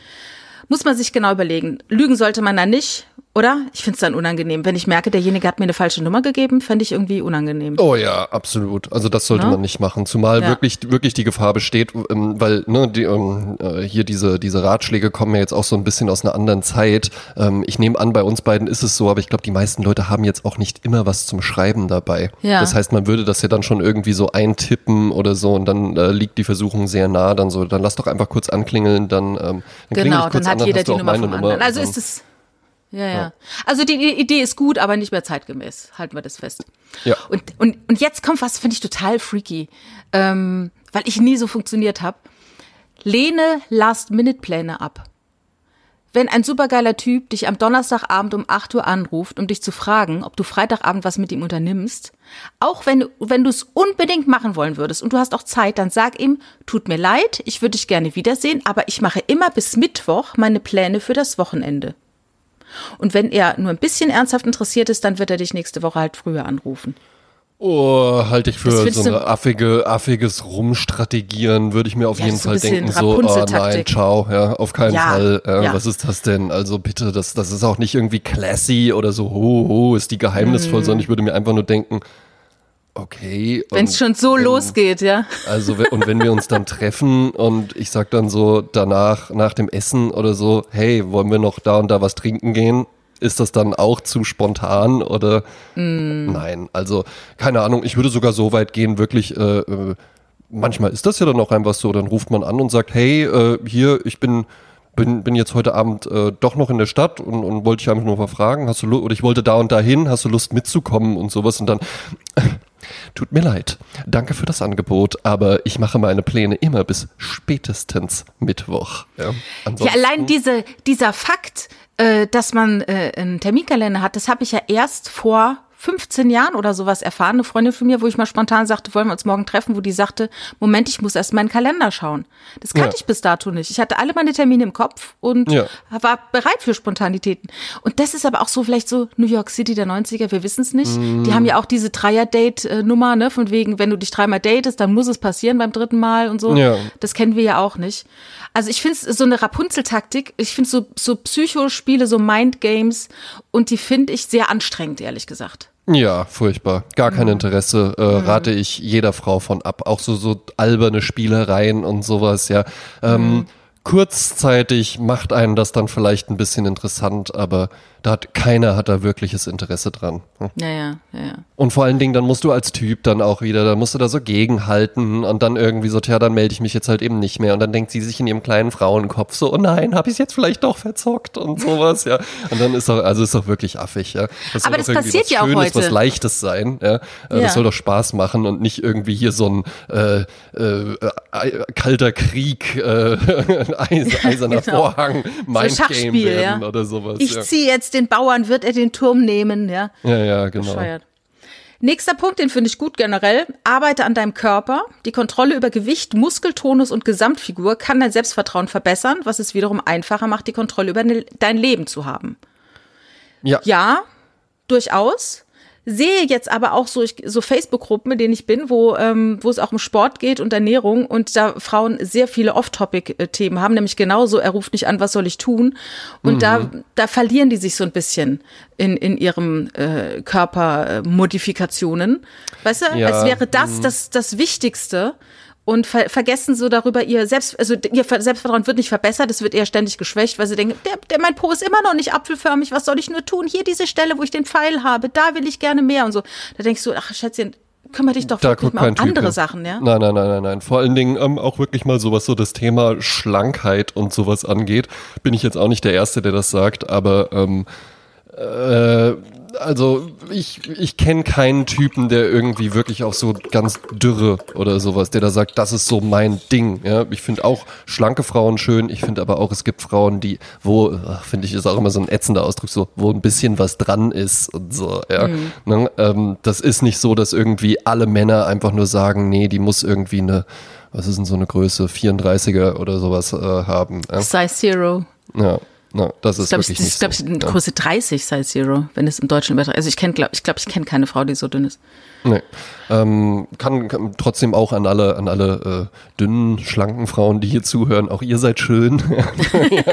Speaker 2: muss man sich genau überlegen. Lügen sollte man da nicht, oder? Ich finde es dann unangenehm. Wenn ich merke, derjenige hat mir eine falsche Nummer gegeben, fände ich irgendwie unangenehm.
Speaker 1: Oh ja, absolut. Also das sollte
Speaker 2: Ne?
Speaker 1: man nicht machen. Zumal
Speaker 2: Ja.
Speaker 1: wirklich, wirklich die Gefahr besteht, ähm, weil ne, die, ähm, äh, hier diese, diese Ratschläge kommen ja jetzt auch so ein bisschen aus einer anderen Zeit. Ähm, ich nehme an, bei uns beiden ist es so, aber ich glaube, die meisten Leute haben jetzt auch nicht immer was zum Schreiben dabei.
Speaker 2: Ja.
Speaker 1: Das heißt, man würde das ja dann schon irgendwie so eintippen oder so und dann äh, liegt die Versuchung sehr nah. Dann so, dann lass doch einfach kurz anklingeln, dann, ähm, dann
Speaker 2: Genau, dann hat jeder die Nummer vom
Speaker 1: Nummer
Speaker 2: anderen. Also
Speaker 1: und
Speaker 2: ist es. Ja, ja. Also die Idee ist gut, aber nicht mehr zeitgemäß. Halten wir das fest.
Speaker 1: Ja.
Speaker 2: Und, und, und jetzt kommt was, finde ich total freaky, ähm, weil ich nie so funktioniert habe. Lehne Last-Minute-Pläne ab. Wenn ein supergeiler Typ dich am Donnerstagabend um 8 Uhr anruft, um dich zu fragen, ob du Freitagabend was mit ihm unternimmst, auch wenn, wenn du es unbedingt machen wollen würdest und du hast auch Zeit, dann sag ihm, tut mir leid, ich würde dich gerne wiedersehen, aber ich mache immer bis Mittwoch meine Pläne für das Wochenende. Und wenn er nur ein bisschen ernsthaft interessiert ist, dann wird er dich nächste Woche halt früher anrufen.
Speaker 1: Oh, halte ich für so eine affige, affiges Rumstrategieren, würde ich mir auf
Speaker 2: Ja,
Speaker 1: jeden
Speaker 2: ein
Speaker 1: Fall denken, so, oh nein, ciao, ja, auf keinen
Speaker 2: Ja,
Speaker 1: Fall. Äh,
Speaker 2: ja.
Speaker 1: Was ist das denn? Also bitte, das, das ist auch nicht irgendwie classy oder so, ho, ho, ist die geheimnisvoll,
Speaker 2: Mhm.
Speaker 1: sondern ich würde mir einfach nur denken, okay.
Speaker 2: Wenn es schon so
Speaker 1: wenn-
Speaker 2: losgeht, ja.
Speaker 1: Also, und wenn wir uns dann treffen und ich sag dann so danach, nach dem Essen oder so, hey, wollen wir noch da und da was trinken gehen? Ist das dann auch zu spontan oder nein? Also, keine Ahnung, ich würde sogar so weit gehen, wirklich, äh, äh, manchmal ist das ja dann auch einfach so, dann ruft man an und sagt, hey, äh, hier, ich bin bin, bin jetzt heute Abend äh, doch noch in der Stadt und, und wollte dich einfach nur mal fragen, hast du Lu- oder ich wollte da und dahin, hast du Lust mitzukommen und sowas und dann Tut mir leid. Danke für das Angebot, aber ich mache meine Pläne immer bis spätestens Mittwoch. Ja,
Speaker 2: Ja, allein diese, dieser Fakt, äh, dass man äh, einen Terminkalender hat, das habe ich ja erst vor 15 Jahren oder sowas erfahren. Eine Freundin von mir, wo ich mal spontan sagte, wollen wir uns morgen treffen, wo die sagte, Moment, ich muss erst meinen Kalender schauen. Das kannte
Speaker 1: Ja.
Speaker 2: ich bis dato nicht. Ich hatte alle meine Termine im Kopf und
Speaker 1: Ja.
Speaker 2: war bereit für Spontanitäten. Und das ist aber auch so vielleicht so New York City der 90er, wir wissen es nicht. Die haben ja auch diese Dreier-Date-Nummer, ne, von wegen, wenn du dich dreimal datest, dann muss es passieren beim dritten Mal und so.
Speaker 1: Ja.
Speaker 2: Das kennen wir ja auch nicht. Also ich finde es so eine Rapunzel-Taktik. Ich finde so, so Psychospiele, so Mind-Games und die finde ich sehr anstrengend, ehrlich gesagt.
Speaker 1: Ja, furchtbar. Gar kein Interesse. Äh, Rate ich jeder Frau von ab. Auch so, so alberne Spielereien und sowas, ja. Ähm, kurzzeitig macht einen das dann vielleicht ein bisschen interessant, aber da hat keiner hat da wirkliches Interesse dran. Hm.
Speaker 2: Ja, ja, ja.
Speaker 1: Und vor allen Dingen, dann musst du als Typ dann auch wieder, dann musst du da so gegenhalten und dann irgendwie so, tja, dann melde ich mich jetzt halt eben nicht mehr. Und dann denkt sie sich in ihrem kleinen Frauenkopf so, oh nein, habe ich jetzt vielleicht doch verzockt und sowas, ja. Und dann ist doch, also ist doch wirklich affig, ja. Das
Speaker 2: Aber das passiert ja auch
Speaker 1: Schönes,
Speaker 2: heute.
Speaker 1: was Leichtes sein, ja. Äh,
Speaker 2: Ja.
Speaker 1: Das soll doch Spaß machen und nicht irgendwie hier so ein äh, äh, äh, kalter Krieg, äh, eis, eiserner
Speaker 2: Genau.
Speaker 1: Vorhang, Mindgame
Speaker 2: Schachspiel,
Speaker 1: werden
Speaker 2: ja.
Speaker 1: oder sowas.
Speaker 2: Ich
Speaker 1: ja.
Speaker 2: ziehe jetzt den Bauern, wird er den Turm nehmen, ja.
Speaker 1: ja, ja, genau.
Speaker 2: Bescheuert. Nächster Punkt, den finde ich gut generell. Arbeite an deinem Körper. Die Kontrolle über Gewicht, Muskeltonus und Gesamtfigur kann dein Selbstvertrauen verbessern, was es wiederum einfacher macht, die Kontrolle über ne- dein Leben zu haben.
Speaker 1: Ja.
Speaker 2: Ja, durchaus. Sehe jetzt aber auch so, ich- so Facebook-Gruppen, in denen ich bin, wo, ähm, wo es auch um Sport geht und Ernährung und da Frauen sehr viele Off-Topic-Themen haben, nämlich genauso, er ruft nicht an, was soll ich tun? Und da, da verlieren die sich so ein bisschen in, in ihrem äh, Körpermodifikationen. Weißt du,
Speaker 1: Ja,
Speaker 2: als wäre das das, das Wichtigste und ver vergessen so darüber ihr Selbst, also ihr Ver- Selbstvertrauen wird nicht verbessert, es wird eher ständig geschwächt, weil sie denken, der, der, mein Po ist immer noch nicht apfelförmig, was soll ich nur tun? Hier diese Stelle, wo ich den Pfeil habe, da will ich gerne mehr und so. Da denkst du, ach Schätzchen, kümmere dich doch
Speaker 1: Da
Speaker 2: wirklich mal um
Speaker 1: Typ
Speaker 2: andere
Speaker 1: hin.
Speaker 2: Sachen, ja?
Speaker 1: Nein, nein, nein, nein, nein. Vor allen Dingen ähm, auch wirklich mal sowas, so das Thema Schlankheit und sowas angeht. Bin ich jetzt auch nicht der Erste, der das sagt, aber ähm, äh, also ich, ich kenne keinen Typen, der irgendwie wirklich auch so ganz dürre oder sowas, der da sagt, das ist so mein Ding. Ja, ich finde auch schlanke Frauen schön. Ich finde aber auch, es gibt Frauen, die, wo, finde ich, ist auch immer so ein ätzender Ausdruck, so, wo ein bisschen was dran ist und so. Ja, ne? ähm, das ist nicht so, dass irgendwie alle Männer einfach nur sagen, nee, die muss irgendwie eine, was ist denn so eine Größe, 34er oder sowas äh, haben. Ja?
Speaker 2: Size Zero.
Speaker 1: Ja. Na, das ist
Speaker 2: Ich glaube,
Speaker 1: wirklich
Speaker 2: das
Speaker 1: nicht
Speaker 2: ist, glaube
Speaker 1: so.
Speaker 2: ich, eine Größe 30 Size Zero, wenn es im Deutschen übertragen Also ich kenne, glaube ich, glaub, ich kenne keine Frau, die so dünn ist.
Speaker 1: Nee. Ähm, kann, kann trotzdem auch an alle, an alle äh, dünnen, schlanken Frauen, die hier zuhören, auch ihr seid schön.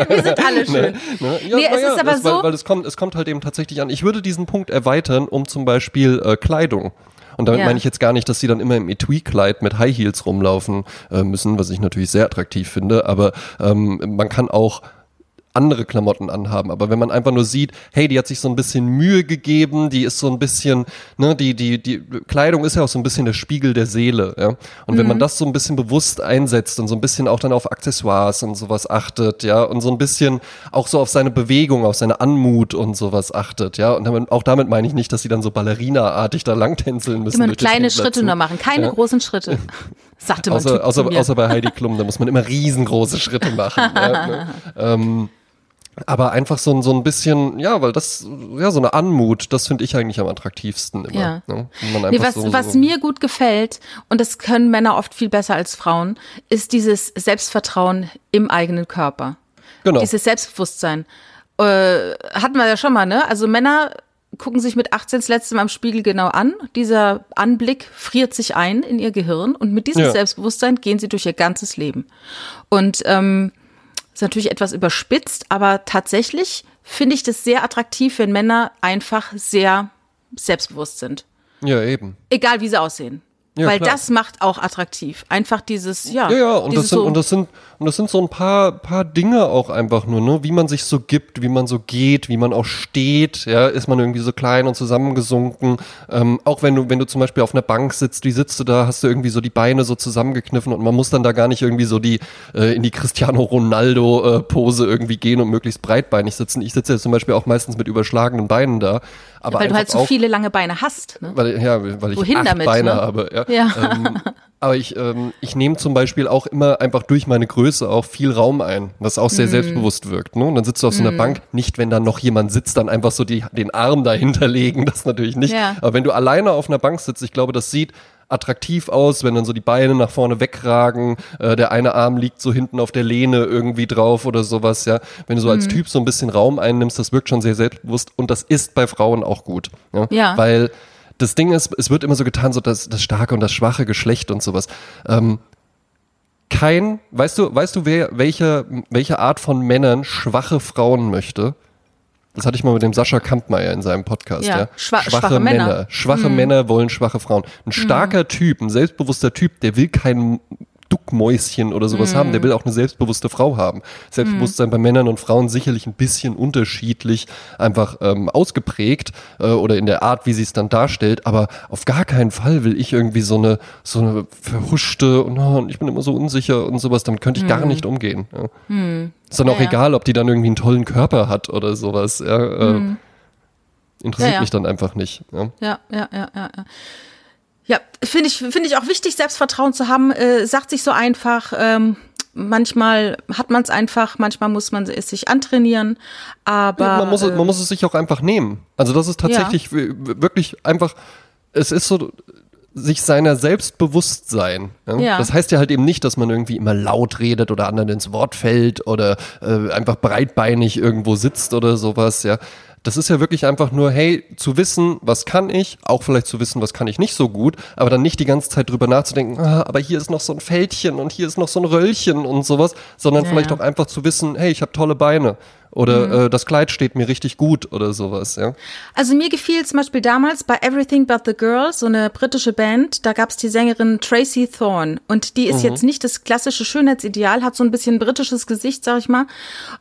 Speaker 2: Wir sind alle schön.
Speaker 1: Ne? Ja,
Speaker 2: Nee, es
Speaker 1: ja,
Speaker 2: ist aber
Speaker 1: das, weil,
Speaker 2: so-
Speaker 1: Weil es kommt, es kommt halt eben tatsächlich an. Ich würde diesen Punkt erweitern um zum Beispiel äh, Kleidung. Und damit
Speaker 2: Ja.
Speaker 1: meine ich jetzt gar nicht, dass sie dann immer im Etui-Kleid mit High Heels rumlaufen äh, müssen, was ich natürlich sehr attraktiv finde. Aber ähm, man kann auch andere Klamotten anhaben. Aber wenn man einfach nur sieht, hey, die hat sich so ein bisschen Mühe gegeben, die ist so ein bisschen, ne, die, die, die Kleidung ist ja auch so ein bisschen der Spiegel der Seele, ja. Und wenn man das so ein bisschen bewusst einsetzt und so ein bisschen auch dann auf Accessoires und sowas achtet, ja, und so ein bisschen auch so auf seine Bewegung, auf seine Anmut und sowas achtet, ja. Und damit, auch damit meine ich nicht, dass sie dann so Ballerina-artig da langtänzeln müssen.
Speaker 2: Immer kleine. Schritte nur machen, keine
Speaker 1: Ja.
Speaker 2: großen Schritte. Sagte man
Speaker 1: Außer, außer, außer bei Heidi Klum, da muss man immer riesengroße Schritte machen. ja, ne? ähm, aber einfach so, ein- so ein bisschen, ja, weil das, ja, so eine Anmut, das finde ich eigentlich am attraktivsten immer.
Speaker 2: Ja.
Speaker 1: Ne?
Speaker 2: Nee, was,
Speaker 1: so,
Speaker 2: was
Speaker 1: so,
Speaker 2: mir gut gefällt, und das können Männer oft viel besser als Frauen, ist dieses Selbstvertrauen im eigenen Körper.
Speaker 1: genau.
Speaker 2: Dieses Selbstbewusstsein. Äh, hatten wir ja schon mal, ne? Also Männer gucken sich mit 18 das letzte Mal im Spiegel genau an. Dieser Anblick friert sich ein in ihr Gehirn und mit diesem
Speaker 1: Ja.
Speaker 2: Selbstbewusstsein gehen sie durch ihr ganzes Leben. Und ähm, ist natürlich etwas überspitzt, aber tatsächlich finde ich das sehr attraktiv, wenn Männer einfach sehr selbstbewusst sind.
Speaker 1: ja, eben.
Speaker 2: Egal wie sie aussehen.
Speaker 1: Ja,
Speaker 2: Weil
Speaker 1: klar.
Speaker 2: das macht auch attraktiv. Einfach dieses, ja.
Speaker 1: Ja, ja, und das, sind,
Speaker 2: so,
Speaker 1: und, das sind, und das sind so ein paar, paar Dinge auch einfach nur, ne? wie man sich so gibt, wie man so geht, wie man auch steht, ja, ist man irgendwie so klein und zusammengesunken. Ähm, auch wenn du, wenn du zum Beispiel auf einer Bank sitzt, wie sitzt du da, hast du irgendwie so die Beine so zusammengekniffen und man muss dann da gar nicht irgendwie so die äh, in die Cristiano Ronaldo äh, Pose irgendwie gehen und möglichst breitbeinig sitzen. Ich sitze ja zum Beispiel auch meistens mit überschlagenen Beinen da. Aber
Speaker 2: weil du halt so
Speaker 1: auch,
Speaker 2: viele lange Beine hast. Ne?
Speaker 1: weil, ja, weil ich
Speaker 2: Wohin
Speaker 1: acht
Speaker 2: damit,
Speaker 1: Beine
Speaker 2: ne?
Speaker 1: habe. Ja.
Speaker 2: Ja.
Speaker 1: Ähm, aber ich, ähm, ich nehme zum Beispiel auch immer einfach durch meine Größe auch viel Raum ein, was auch
Speaker 2: Mhm.
Speaker 1: sehr selbstbewusst wirkt. Ne? Und dann sitzt du auf so einer Bank, nicht wenn da noch jemand sitzt, dann einfach so die, den Arm dahinter legen, das natürlich nicht.
Speaker 2: Ja.
Speaker 1: Aber wenn du alleine auf einer Bank sitzt, ich glaube, das sieht attraktiv aus, wenn dann so die Beine nach vorne wegragen, äh, der eine Arm liegt so hinten auf der Lehne irgendwie drauf oder sowas, ja. Wenn du so
Speaker 2: Mhm.
Speaker 1: als Typ so ein bisschen Raum einnimmst, das wirkt schon sehr selbstbewusst und das ist bei Frauen auch gut. Ja.
Speaker 2: Ja.
Speaker 1: Weil das Ding ist, es wird immer so getan, so das, das starke und das schwache Geschlecht und sowas. Ähm, kein, weißt du, weißt du, wer, welche, welche Art von Männern schwache Frauen möchte? Das hatte ich mal mit dem Sascha Kampmeier in seinem Podcast. Ja,
Speaker 2: Ja, schwa- schwache Männer.
Speaker 1: Schwache Männer wollen schwache Frauen. Ein starker Typ, ein selbstbewusster Typ, der will kein Duckmäuschen oder sowas haben, der will auch eine selbstbewusste Frau haben. Selbstbewusstsein bei Männern und Frauen sicherlich ein bisschen unterschiedlich einfach ähm, ausgeprägt äh, oder in der Art, wie sie es dann darstellt, aber auf gar keinen Fall will ich irgendwie so eine so eine verhuschte und, oh, ich bin immer so unsicher und sowas, damit könnte ich gar nicht umgehen. Ja. Ist dann
Speaker 2: Ja,
Speaker 1: auch
Speaker 2: ja.
Speaker 1: egal, ob die dann irgendwie einen tollen Körper hat oder sowas. Ja, äh, interessiert
Speaker 2: Ja, ja.
Speaker 1: mich dann einfach nicht. Ja.
Speaker 2: Ja, ja, ja, ja. ja. Ja, finde ich, finde ich auch wichtig, Selbstvertrauen zu haben. Äh, sagt sich so einfach. Ähm, manchmal hat man es einfach, manchmal muss man es sich antrainieren. Aber
Speaker 1: Ja, man, muss, es-
Speaker 2: äh,
Speaker 1: man muss es sich auch einfach nehmen. Also das ist tatsächlich w- wirklich einfach, es ist so, sich seiner selbst bewusst sein. Ja?
Speaker 2: Ja.
Speaker 1: Das heißt ja halt eben nicht, dass man irgendwie immer laut redet oder anderen ins Wort fällt oder äh, einfach breitbeinig irgendwo sitzt oder sowas, ja. Das ist ja wirklich einfach nur, hey, zu wissen, was kann ich, auch vielleicht zu wissen, was kann ich nicht so gut, aber dann nicht die ganze Zeit drüber nachzudenken, ah, aber hier ist noch so ein Fältchen und hier ist noch so ein Röllchen und sowas, sondern
Speaker 2: Ja,
Speaker 1: vielleicht auch einfach zu wissen, hey, ich habe tolle Beine oder äh, das Kleid steht mir richtig gut oder sowas, ja.
Speaker 2: Also mir gefiel zum Beispiel damals bei Everything But the Girl, so eine britische Band, da gab's die Sängerin Tracy Thorn und die ist jetzt nicht das klassische Schönheitsideal, hat so ein bisschen britisches Gesicht, sag ich mal,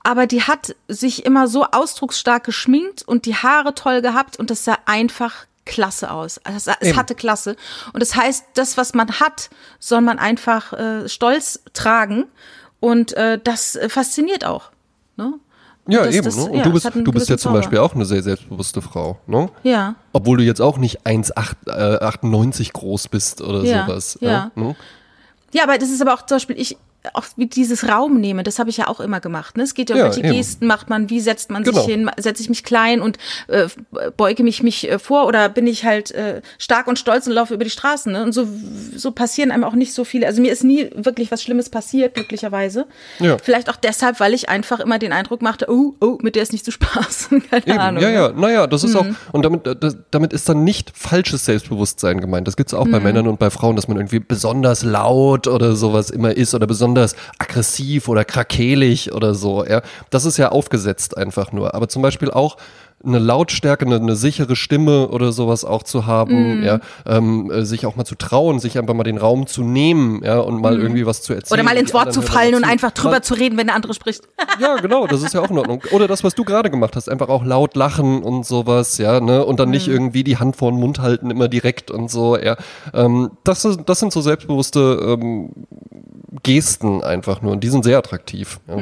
Speaker 2: aber die hat sich immer so ausdrucksstark geschminkt und die Haare toll gehabt und das sah einfach klasse aus. Also es, es
Speaker 1: Eben.
Speaker 2: hatte Klasse und das heißt, das was man hat, soll man einfach äh, stolz tragen und äh, das äh, fasziniert auch. Ne?
Speaker 1: Ja,
Speaker 2: das-
Speaker 1: eben.
Speaker 2: das-
Speaker 1: ne? Und
Speaker 2: ja,
Speaker 1: du bist, du bist ja zum
Speaker 2: Zauber.
Speaker 1: Beispiel auch eine sehr selbstbewusste Frau, ne?
Speaker 2: Ja.
Speaker 1: Obwohl du jetzt auch nicht 1,98 groß bist oder
Speaker 2: Ja,
Speaker 1: sowas.
Speaker 2: ja.
Speaker 1: ne?
Speaker 2: Ja, aber das ist aber auch zum Beispiel, ich, auch wie dieses Raum nehmen, das habe ich ja auch immer gemacht. Ne? Es geht ja, um
Speaker 1: Ja,
Speaker 2: welche
Speaker 1: eben.
Speaker 2: Gesten macht man, wie setzt man
Speaker 1: Genau.
Speaker 2: sich hin, setze ich mich klein und äh, beuge mich mich äh, vor oder bin ich halt äh, stark und stolz und laufe über die Straßen. Ne? Und so, so passieren einem auch nicht so viele. Also mir ist nie wirklich was Schlimmes passiert, glücklicherweise.
Speaker 1: Ja.
Speaker 2: Vielleicht auch deshalb, weil ich einfach immer den Eindruck machte, oh, oh, mit der ist nicht zu Spaß. Keine
Speaker 1: Eben,
Speaker 2: Ahnung.
Speaker 1: ja,
Speaker 2: ne?
Speaker 1: ja, naja, das ist auch, und damit, äh, das, damit ist dann nicht falsches Selbstbewusstsein gemeint. Das gibt's auch bei Männern und bei Frauen, dass man irgendwie besonders laut oder sowas immer ist oder besonders aggressiv oder krakelig oder so, ja. Das ist ja aufgesetzt einfach nur. Aber zum Beispiel auch eine Lautstärke, eine, eine sichere Stimme oder sowas auch zu haben, ja, ähm, äh, sich auch mal zu trauen, sich einfach mal den Raum zu nehmen, ja, und mal irgendwie was zu erzählen.
Speaker 2: Oder mal ins Wort zu fallen und einfach drüber
Speaker 1: Mal-
Speaker 2: zu reden, wenn der andere spricht.
Speaker 1: ja, genau, das ist ja auch in Ordnung. Oder das, was du gerade gemacht hast, einfach auch laut lachen und sowas, ja, ne? Und dann nicht irgendwie die Hand vor den Mund halten, immer direkt und so, ja. Ähm, das, das sind so selbstbewusste ähm, Gesten einfach nur und die sind sehr attraktiv. Ja.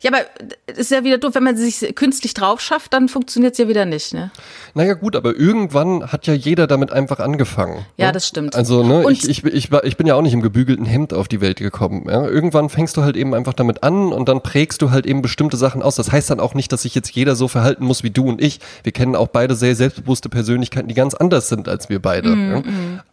Speaker 2: Ja, aber es ist ja wieder doof, wenn man sich künstlich drauf schafft, dann funktioniert es ja wieder nicht, ne?
Speaker 1: Naja, gut, aber irgendwann hat ja jeder damit einfach angefangen.
Speaker 2: Ja,
Speaker 1: ne?
Speaker 2: das stimmt.
Speaker 1: Also, ne,
Speaker 2: Und-
Speaker 1: ich, ich, ich, ich bin ja auch nicht im gebügelten Hemd auf die Welt gekommen. Ja? Irgendwann fängst du halt eben einfach damit an und dann prägst du halt eben bestimmte Sachen aus. Das heißt dann auch nicht, dass sich jetzt jeder so verhalten muss wie du und ich. Wir kennen auch beide sehr selbstbewusste Persönlichkeiten, die ganz anders sind als wir beide. ja?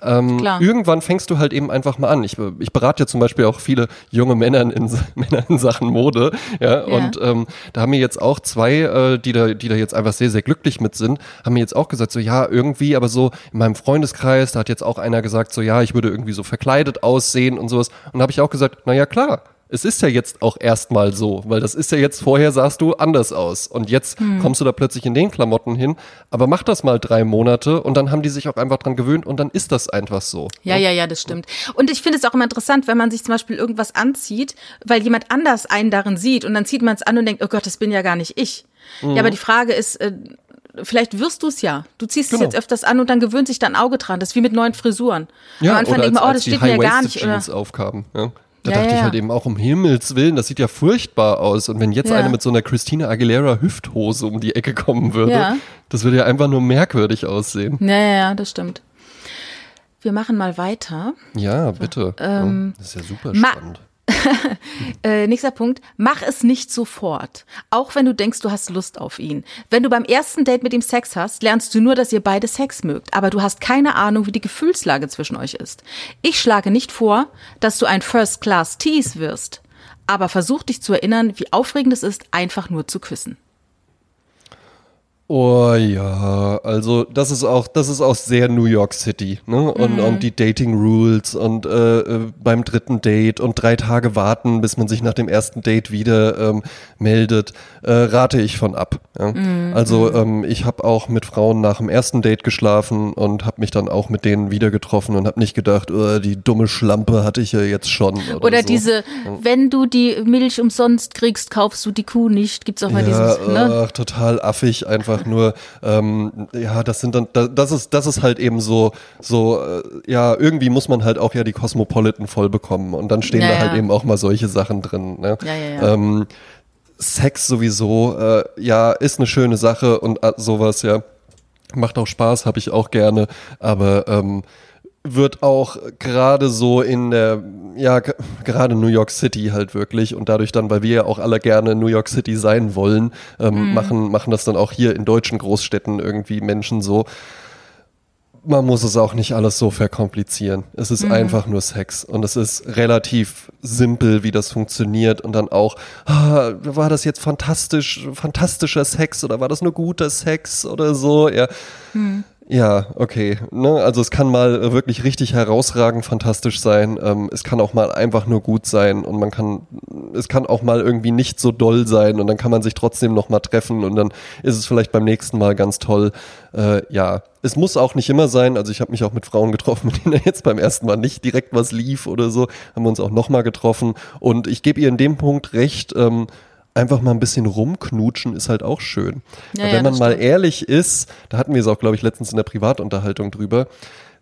Speaker 1: Ähm,
Speaker 2: Mhm, Klar.
Speaker 1: Irgendwann fängst du halt eben einfach mal an. Ich, ich berate ja zum Beispiel auch viele junge Männer in, Männer in Sachen Mode. Ja, und ähm, da haben mir jetzt auch zwei, äh, die, da, die da jetzt einfach sehr, sehr glücklich mit sind, haben mir jetzt auch gesagt, so ja, irgendwie, aber so in meinem Freundeskreis, da hat jetzt auch einer gesagt, so ja, ich würde irgendwie so verkleidet aussehen und sowas. Und da habe ich auch gesagt, na ja, klar. Es ist ja jetzt auch erstmal so, weil das ist ja jetzt, vorher sahst du anders aus. Und jetzt
Speaker 2: Hm.
Speaker 1: kommst du da plötzlich in den Klamotten hin. Aber mach das mal drei Monate und dann haben die sich auch einfach dran gewöhnt und dann ist das einfach so.
Speaker 2: Ja, ja, ja, das stimmt. Und ich finde es auch immer interessant, wenn man sich zum Beispiel irgendwas anzieht, weil jemand anders einen darin sieht und dann zieht man es an und denkt, oh Gott, das bin ja gar nicht ich. Ja, aber die Frage ist, äh, vielleicht wirst du es ja. Du ziehst es
Speaker 1: Genau.
Speaker 2: jetzt öfters an und dann gewöhnt sich dein Auge dran. Das ist wie mit neuen Frisuren.
Speaker 1: Ja,
Speaker 2: Am Anfang denkt man, oh, das steht mir ja gar nicht.
Speaker 1: High-Waisted
Speaker 2: Oder,
Speaker 1: Jeans aufkamen. Ja. Da
Speaker 2: Ja,
Speaker 1: dachte
Speaker 2: ja,
Speaker 1: ich halt eben auch, um Himmels Willen, das sieht ja furchtbar aus. Und wenn jetzt
Speaker 2: Ja.
Speaker 1: eine mit so einer Christina Aguilera Hüfthose um die Ecke kommen würde, das würde ja einfach nur merkwürdig aussehen.
Speaker 2: ja, ja, ja, das stimmt. Wir machen mal weiter.
Speaker 1: Ja, bitte.
Speaker 2: Ähm,
Speaker 1: das ist ja super spannend.
Speaker 2: Äh, nächster Punkt. Mach es nicht sofort. Auch wenn du denkst, du hast Lust auf ihn. Wenn du beim ersten Date mit ihm Sex hast, lernst du nur, dass ihr beide Sex mögt. Aber du hast keine Ahnung, wie die Gefühlslage zwischen euch ist. Ich schlage nicht vor, dass du ein First-Class-Tease wirst. Aber versuch dich zu erinnern, wie aufregend es ist, einfach nur zu küssen.
Speaker 1: Oh ja, also das ist auch, das ist auch sehr New York City, ne? Und,
Speaker 2: Mhm.
Speaker 1: und die Dating Rules und äh, äh, beim dritten Date und drei Tage warten, bis man sich nach dem ersten Date wieder ähm, meldet, äh, rate ich von ab. Ja?
Speaker 2: Mhm.
Speaker 1: Also ähm, ich habe auch mit Frauen nach dem ersten Date geschlafen und habe mich dann auch mit denen wieder getroffen und habe nicht gedacht, oh, die dumme Schlampe hatte ich ja jetzt schon. Oder,
Speaker 2: Oder
Speaker 1: so.
Speaker 2: diese, wenn du die Milch umsonst kriegst, kaufst du die Kuh nicht. Gibt's auch mal
Speaker 1: Ja,
Speaker 2: dieses, ne?
Speaker 1: ach, total affig, einfach nur, ähm, ja, das sind dann, da- das ist, das ist halt eben so, so, äh, ja, irgendwie muss man halt auch ja die Cosmopolitan voll bekommen und dann stehen
Speaker 2: Ja,
Speaker 1: da halt
Speaker 2: ja.
Speaker 1: eben auch mal solche Sachen drin, ne?
Speaker 2: Ja.
Speaker 1: Ähm, Sex sowieso, äh, ja, ist eine schöne Sache und äh, sowas, ja, macht auch Spaß, habe ich auch gerne, aber ähm, wird auch gerade so in der, ja, gerade New York City halt wirklich und dadurch dann, weil wir ja auch alle gerne New York City sein wollen, ähm, machen, machen das dann auch hier in deutschen Großstädten irgendwie Menschen so. Man muss es auch nicht alles so verkomplizieren. Es ist einfach nur Sex und es ist relativ simpel, wie das funktioniert und dann auch, ah, war das jetzt fantastisch, fantastischer Sex oder war das nur guter Sex oder so? Ja. Ja, okay. Ne? Also es kann mal wirklich richtig herausragend fantastisch sein. Ähm, es kann auch mal einfach nur gut sein und man kann, es kann auch mal irgendwie nicht so doll sein und dann kann man sich trotzdem noch mal treffen und dann ist es vielleicht beim nächsten Mal ganz toll. Äh, ja, es muss auch nicht immer sein. Also ich habe mich auch mit Frauen getroffen, mit denen jetzt beim ersten Mal nicht direkt was lief oder so. Haben wir uns auch noch mal getroffen und ich gebe ihr in dem Punkt recht. Ähm, einfach mal ein bisschen rumknutschen ist halt auch schön.
Speaker 2: Ja,
Speaker 1: Weil
Speaker 2: ja,
Speaker 1: wenn man
Speaker 2: das
Speaker 1: mal
Speaker 2: stimmt.
Speaker 1: ehrlich ist, da hatten wir es auch, glaube ich, letztens in der Privatunterhaltung drüber,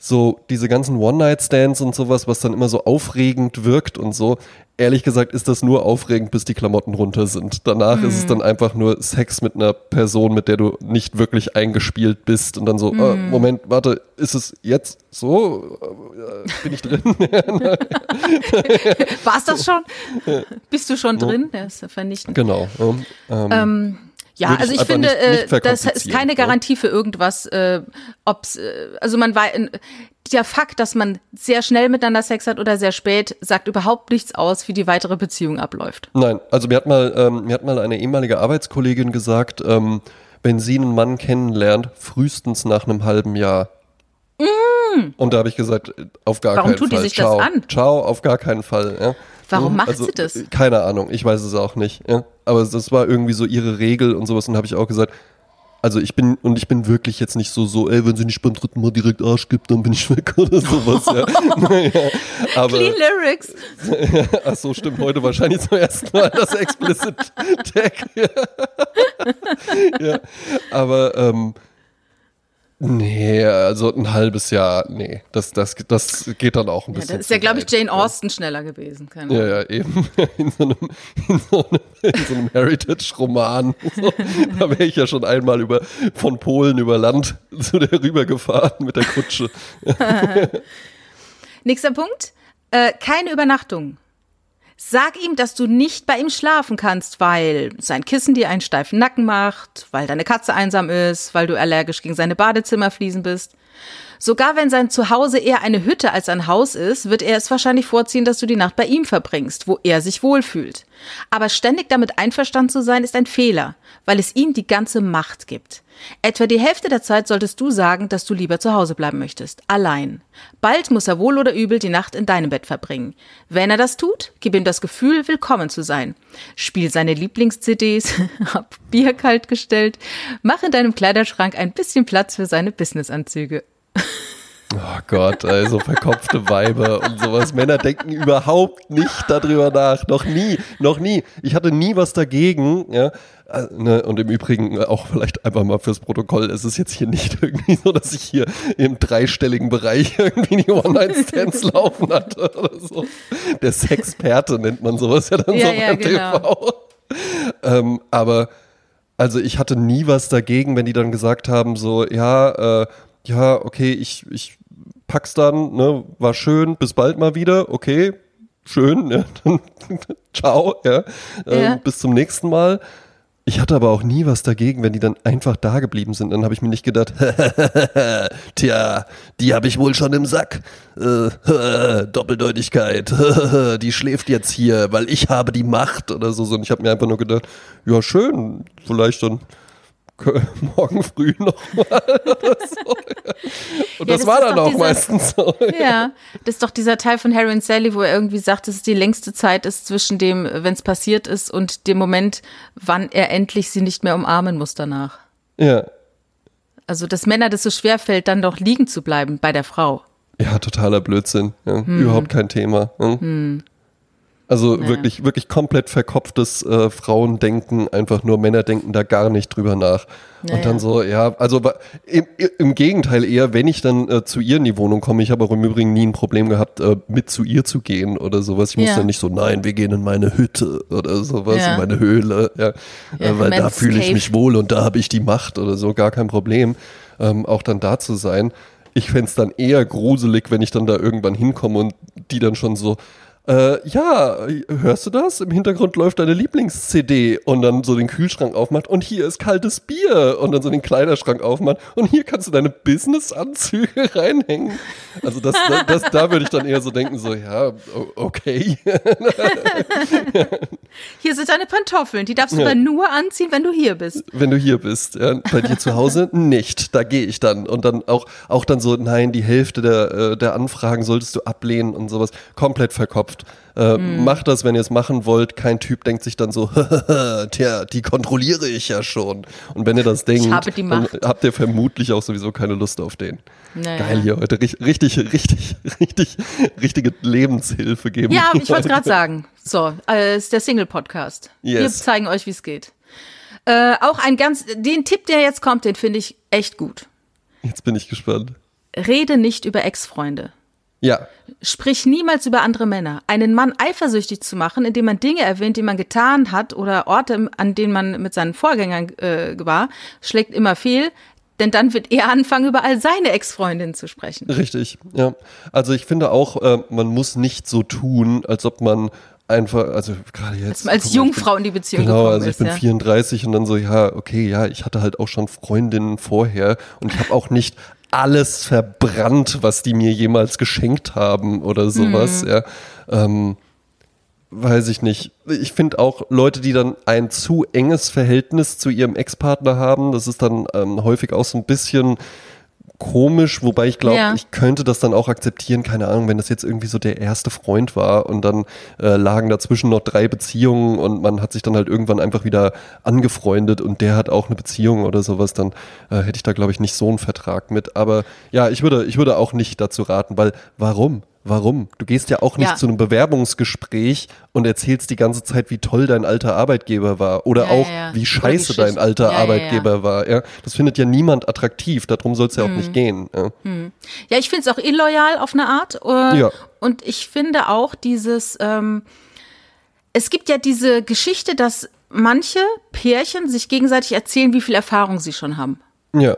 Speaker 1: so diese ganzen One-Night-Stands und sowas, was dann immer so aufregend wirkt und so, ehrlich gesagt ist das nur aufregend, bis die Klamotten runter sind. Danach mm. ist es dann einfach nur Sex mit einer Person, mit der du nicht wirklich eingespielt bist und dann so, mm. äh, Moment, warte, ist es jetzt so? Äh, bin ich drin?
Speaker 2: War's das schon? Bist du schon drin? Das ist vernichtend.
Speaker 1: Genau. Ähm,
Speaker 2: ähm, ja, also ich finde, nicht, nicht äh, das ist keine Garantie für irgendwas, äh, ob's, äh, also man war, der Fakt, dass man sehr schnell miteinander Sex hat oder sehr spät, sagt überhaupt nichts aus, wie die weitere Beziehung abläuft.
Speaker 1: Nein, also mir hat mal, ähm, mir hat mal eine ehemalige Arbeitskollegin gesagt, ähm, wenn sie einen Mann kennenlernt, frühestens nach einem halben Jahr. Mm. Und da habe ich gesagt, auf gar
Speaker 2: Warum
Speaker 1: keinen Fall.
Speaker 2: Warum tut die sich
Speaker 1: Ciao.
Speaker 2: das an?
Speaker 1: Ciao, auf gar keinen Fall. Ja.
Speaker 2: Warum macht also, sie das?
Speaker 1: Keine Ahnung, ich weiß es auch nicht. Ja. Aber das war irgendwie so ihre Regel und sowas. Und habe ich auch gesagt, also ich bin, und ich bin wirklich jetzt nicht so, so, ey, wenn sie nicht beim dritten Mal direkt Arsch gibt, dann bin ich weg oder sowas, ja. naja, aber,
Speaker 2: Clean Lyrics.
Speaker 1: Ach so, stimmt, heute wahrscheinlich zum ersten Mal das Explicit Tag. ja. Aber, ähm, Nee, also ein halbes Jahr, nee. Das, das, das geht dann auch ein bisschen.
Speaker 2: Ja, das ist ja, glaube ich, Jane Austen ja. schneller gewesen.
Speaker 1: Keine ja, ja, eben. In so einem, in so einem, so einem Heritage-Roman. So, da wäre ich ja schon einmal über, von Polen über Land zu der rübergefahren mit der Kutsche.
Speaker 2: Nächster Punkt. Äh, keine Übernachtung. Sag ihm, dass du nicht bei ihm schlafen kannst, weil sein Kissen dir einen steifen Nacken macht, weil deine Katze einsam ist, weil du allergisch gegen seine Badezimmerfliesen bist. Sogar wenn sein Zuhause eher eine Hütte als ein Haus ist, wird er es wahrscheinlich vorziehen, dass du die Nacht bei ihm verbringst, wo er sich wohlfühlt. Aber ständig damit einverstanden zu sein, ist ein Fehler, weil es ihm die ganze Macht gibt. Etwa die Hälfte der Zeit solltest du sagen, dass du lieber zu Hause bleiben möchtest, allein. Bald muss er wohl oder übel die Nacht in deinem Bett verbringen. Wenn er das tut, gib ihm das Gefühl, willkommen zu sein. Spiel seine Lieblings-CDs, hab Bier kalt gestellt, mach in deinem Kleiderschrank ein bisschen Platz für seine Businessanzüge.
Speaker 1: Oh Gott, also verkopfte Weiber und sowas. Männer denken überhaupt nicht darüber nach. Noch nie, noch nie. Ich hatte nie was dagegen, ja. Äh, ne, und im Übrigen auch vielleicht einfach mal fürs Protokoll, es ist jetzt hier nicht irgendwie so, dass ich hier im dreistelligen Bereich irgendwie die One-Night-Stands laufen hatte oder so. Der Sexperte nennt man sowas ja dann
Speaker 2: ja,
Speaker 1: so
Speaker 2: ja,
Speaker 1: beim
Speaker 2: genau.
Speaker 1: TV. Ähm, aber also ich hatte nie was dagegen, wenn die dann gesagt haben, so, ja, äh, ja, okay, ich, ich pack's dann, ne, war schön, bis bald mal wieder, okay, schön, dann ciao, ja, äh, ja. bis zum nächsten Mal. Ich hatte aber auch nie was dagegen, wenn die dann einfach da geblieben sind. Dann habe ich mir nicht gedacht, tja, die habe ich wohl schon im Sack. Äh, Doppeldeutigkeit, die schläft jetzt hier, weil ich habe die Macht oder so. Und ich habe mir einfach nur gedacht, ja schön, vielleicht dann morgen früh nochmal so. Und ja, das, das, war dann auch dieser, meistens so.
Speaker 2: Ja. das ist doch dieser Teil von Harry und Sally, wo er irgendwie sagt, dass es die längste Zeit ist zwischen dem, wenn es passiert ist, und dem Moment, wann er endlich sie nicht mehr umarmen muss danach.
Speaker 1: Ja.
Speaker 2: Also, dass Männer das so schwer fällt, dann doch liegen zu bleiben bei der Frau.
Speaker 1: Ja, totaler Blödsinn. Ja. Hm. Überhaupt kein Thema. Hm. Hm. Also ja. wirklich, wirklich komplett verkopftes äh, Frauendenken, einfach nur Männer denken da gar nicht drüber nach. Ja, und dann so, ja, also im, im Gegenteil eher, wenn ich dann äh, zu ihr in die Wohnung komme, ich habe auch im Übrigen nie ein Problem gehabt, äh, mit zu ihr zu gehen oder sowas. Ich muss dann nicht so, nein, wir gehen in meine Hütte oder sowas, in meine Höhle, ja, äh, weil da fühle ich mich wohl und da habe ich die Macht oder so, gar kein Problem, ähm, auch dann da zu sein. Ich fände es dann eher gruselig, wenn ich dann da irgendwann hinkomme und die dann schon so, äh, ja, hörst du das? Im Hintergrund läuft deine Lieblings-CD und dann so den Kühlschrank aufmacht und hier ist kaltes Bier und dann so den Kleiderschrank aufmacht und hier kannst du deine Business-Anzüge reinhängen. Also das, das, das, da würde ich dann eher so denken, so, ja, okay.
Speaker 2: hier sind deine Pantoffeln, die darfst du ja. aber nur anziehen, wenn du hier bist.
Speaker 1: Wenn du hier bist, ja. Bei dir zu Hause nicht, da gehe ich dann. Und dann auch, auch dann so, nein, die Hälfte der, äh, der Anfragen solltest du ablehnen und sowas. Komplett verkopft verkopft. Äh, mm. Macht das, wenn ihr es machen wollt. Kein Typ denkt sich dann so, tja, die kontrolliere ich ja schon. Und wenn ihr das denkt, dann habt ihr vermutlich auch sowieso keine Lust auf den. Naja. Geil hier heute. Richtig, richtig, richtig, richtige Lebenshilfe geben.
Speaker 2: Ja, ich wollte gerade sagen. So, äh, ist der Single-Podcast. Yes. Wir zeigen euch, wie es geht. Äh, auch ein ganz, den Tipp, der jetzt kommt, den finde ich echt gut.
Speaker 1: Jetzt bin ich gespannt.
Speaker 2: Rede nicht über Ex-Freunde.
Speaker 1: Ja.
Speaker 2: Sprich niemals über andere Männer. Einen Mann eifersüchtig zu machen, indem man Dinge erwähnt, die man getan hat oder Orte, an denen man mit seinen Vorgängern äh, war, schlägt immer fehl. Denn dann wird er anfangen, über all seine Ex-Freundinnen zu sprechen.
Speaker 1: Richtig, ja. Also ich finde auch, äh, man muss nicht so tun, als ob man einfach, also gerade jetzt.
Speaker 2: Als, als Jungfrau in die Beziehung
Speaker 1: genau,
Speaker 2: gekommen
Speaker 1: also ich bin
Speaker 2: ja.
Speaker 1: 34 und dann so, ja, okay, ja, ich hatte halt auch schon Freundinnen vorher und ich habe auch nicht alles verbrannt, was die mir jemals geschenkt haben oder sowas,
Speaker 2: Mhm.
Speaker 1: ja. Ähm, weiß ich nicht. Ich finde auch Leute, die dann ein zu enges Verhältnis zu ihrem Ex-Partner haben, das ist dann ähm, häufig auch so ein bisschen komisch, wobei ich glaube,
Speaker 2: Ja.
Speaker 1: ich könnte das dann auch akzeptieren, keine Ahnung, wenn das jetzt irgendwie so der erste Freund war und dann äh, lagen dazwischen noch drei Beziehungen und man hat sich dann halt irgendwann einfach wieder angefreundet und der hat auch eine Beziehung oder sowas, dann äh, hätte ich da glaube ich nicht so einen Vertrag mit. Aber ja, ich würde, ich würde auch nicht dazu raten, weil warum? Warum? Du gehst ja auch nicht
Speaker 2: Ja.
Speaker 1: zu einem Bewerbungsgespräch und erzählst die ganze Zeit, wie toll dein alter Arbeitgeber war oder
Speaker 2: Ja,
Speaker 1: auch,
Speaker 2: ja,
Speaker 1: wie scheiße dein alter. Arbeitgeber war. Ja, das findet ja niemand attraktiv. Darum soll es ja auch
Speaker 2: Mhm.
Speaker 1: nicht gehen. Ja.
Speaker 2: Ja, ich finde es auch illoyal auf eine Art. Äh,
Speaker 1: Ja.
Speaker 2: Und ich finde auch dieses, ähm, es gibt ja diese Geschichte, dass manche Pärchen sich gegenseitig erzählen, wie viel Erfahrung sie schon haben.
Speaker 1: ja,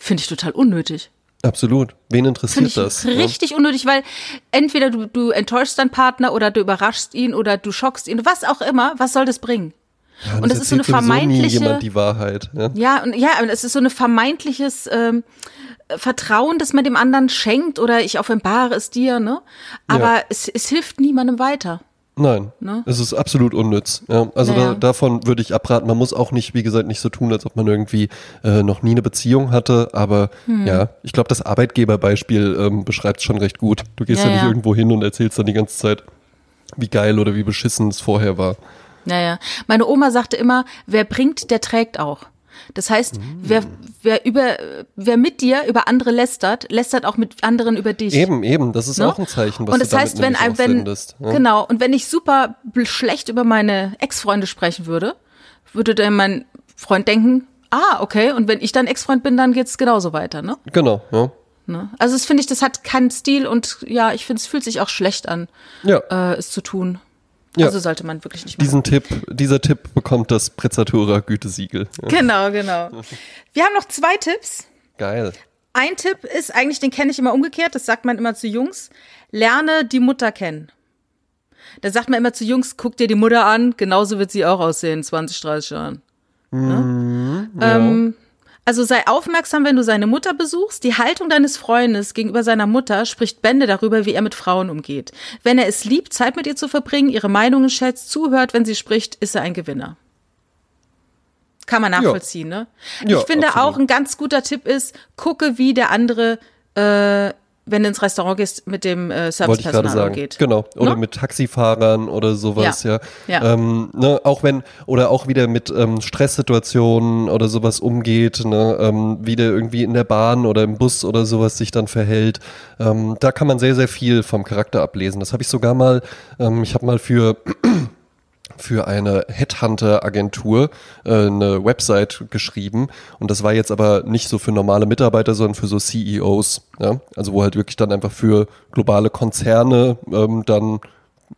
Speaker 2: Finde ich total unnötig.
Speaker 1: Absolut. Wen interessiert das? Ja.
Speaker 2: richtig unnötig, weil entweder du, du enttäuschst deinen Partner oder du überraschst ihn oder du schockst ihn, was auch immer, was soll das bringen?
Speaker 1: Ja,
Speaker 2: und das ist so eine
Speaker 1: sowieso nie
Speaker 2: vermeintliche-
Speaker 1: jemand die Wahrheit. Ja.
Speaker 2: Ja, und ja, aber es ist so ein vermeintliches ähm, Vertrauen, das man dem anderen schenkt oder ich offenbare es dir, ne? Aber
Speaker 1: Ja.
Speaker 2: es, es hilft niemandem weiter.
Speaker 1: Nein,
Speaker 2: Ne?
Speaker 1: es ist absolut unnütz. Ja, also
Speaker 2: Naja.
Speaker 1: da, davon würde ich abraten. Man muss auch nicht, wie gesagt, nicht so tun, als ob man irgendwie äh, noch nie eine Beziehung hatte. Aber
Speaker 2: Hm.
Speaker 1: ja, ich glaube, das Arbeitgeberbeispiel ähm, beschreibt es schon recht gut. Du gehst ja,
Speaker 2: Ja,
Speaker 1: nicht irgendwo hin und erzählst dann die ganze Zeit, wie geil oder wie beschissen es vorher war.
Speaker 2: Naja, meine Oma sagte immer, wer bringt, der trägt auch. Das heißt, wer, wer über, wer mit dir über andere lästert, lästert auch mit anderen über dich.
Speaker 1: Eben, eben, das ist
Speaker 2: Ne?
Speaker 1: auch ein Zeichen, was
Speaker 2: und
Speaker 1: du
Speaker 2: das
Speaker 1: damit
Speaker 2: heißt, wenn, wenn.
Speaker 1: Ja.
Speaker 2: genau und wenn ich super schlecht über meine Ex-Freunde sprechen würde, würde dann mein Freund denken, ah okay, und wenn ich dann Ex-Freund bin, dann geht's genauso weiter, ne?
Speaker 1: Genau, ja.
Speaker 2: ne? Also das finde ich, das hat keinen Stil und ja, ich finde, es fühlt sich auch schlecht an,
Speaker 1: Ja,
Speaker 2: äh, es zu tun.
Speaker 1: Ja.
Speaker 2: Also sollte man wirklich nicht machen.
Speaker 1: diesen Tipp, dieser Tipp bekommt das Prezzatura Gütesiegel. Ja.
Speaker 2: Genau, genau. Wir haben noch zwei Tipps.
Speaker 1: Geil.
Speaker 2: Ein Tipp ist eigentlich, den kenne ich immer umgekehrt, das sagt man immer zu Jungs, lerne die Mutter kennen. Da sagt man immer zu Jungs, guck dir die Mutter an, genauso wird sie auch aussehen, in 20, 30 Jahren. Ne? ähm, also sei aufmerksam, wenn du seine Mutter besuchst. Die Haltung deines Freundes gegenüber seiner Mutter spricht Bände darüber, wie er mit Frauen umgeht. Wenn er es liebt, Zeit mit ihr zu verbringen, ihre Meinungen schätzt, zuhört, wenn sie spricht, ist er ein Gewinner. Kann man nachvollziehen, ne?
Speaker 1: Ja,
Speaker 2: ich finde
Speaker 1: absolut.
Speaker 2: auch ein ganz guter Tipp ist, gucke, wie der andere, äh, wenn du ins Restaurant gehst, mit dem äh, Servicepersonal umgeht.
Speaker 1: Genau. Oder
Speaker 2: Ne?
Speaker 1: mit Taxifahrern oder sowas, ja.
Speaker 2: Ja. Ja.
Speaker 1: Ähm, ne, auch wenn, oder auch wieder mit ähm, Stresssituationen oder sowas umgeht, ne, ähm, wie der irgendwie in der Bahn oder im Bus oder sowas sich dann verhält. Ähm, da kann man sehr, sehr viel vom Charakter ablesen. Das habe ich sogar mal, ähm, ich habe mal für für eine Headhunter-Agentur äh, eine Website geschrieben und das war jetzt aber nicht so für normale Mitarbeiter, sondern für so CEOs, ja? also wo halt wirklich dann einfach für globale Konzerne ähm, dann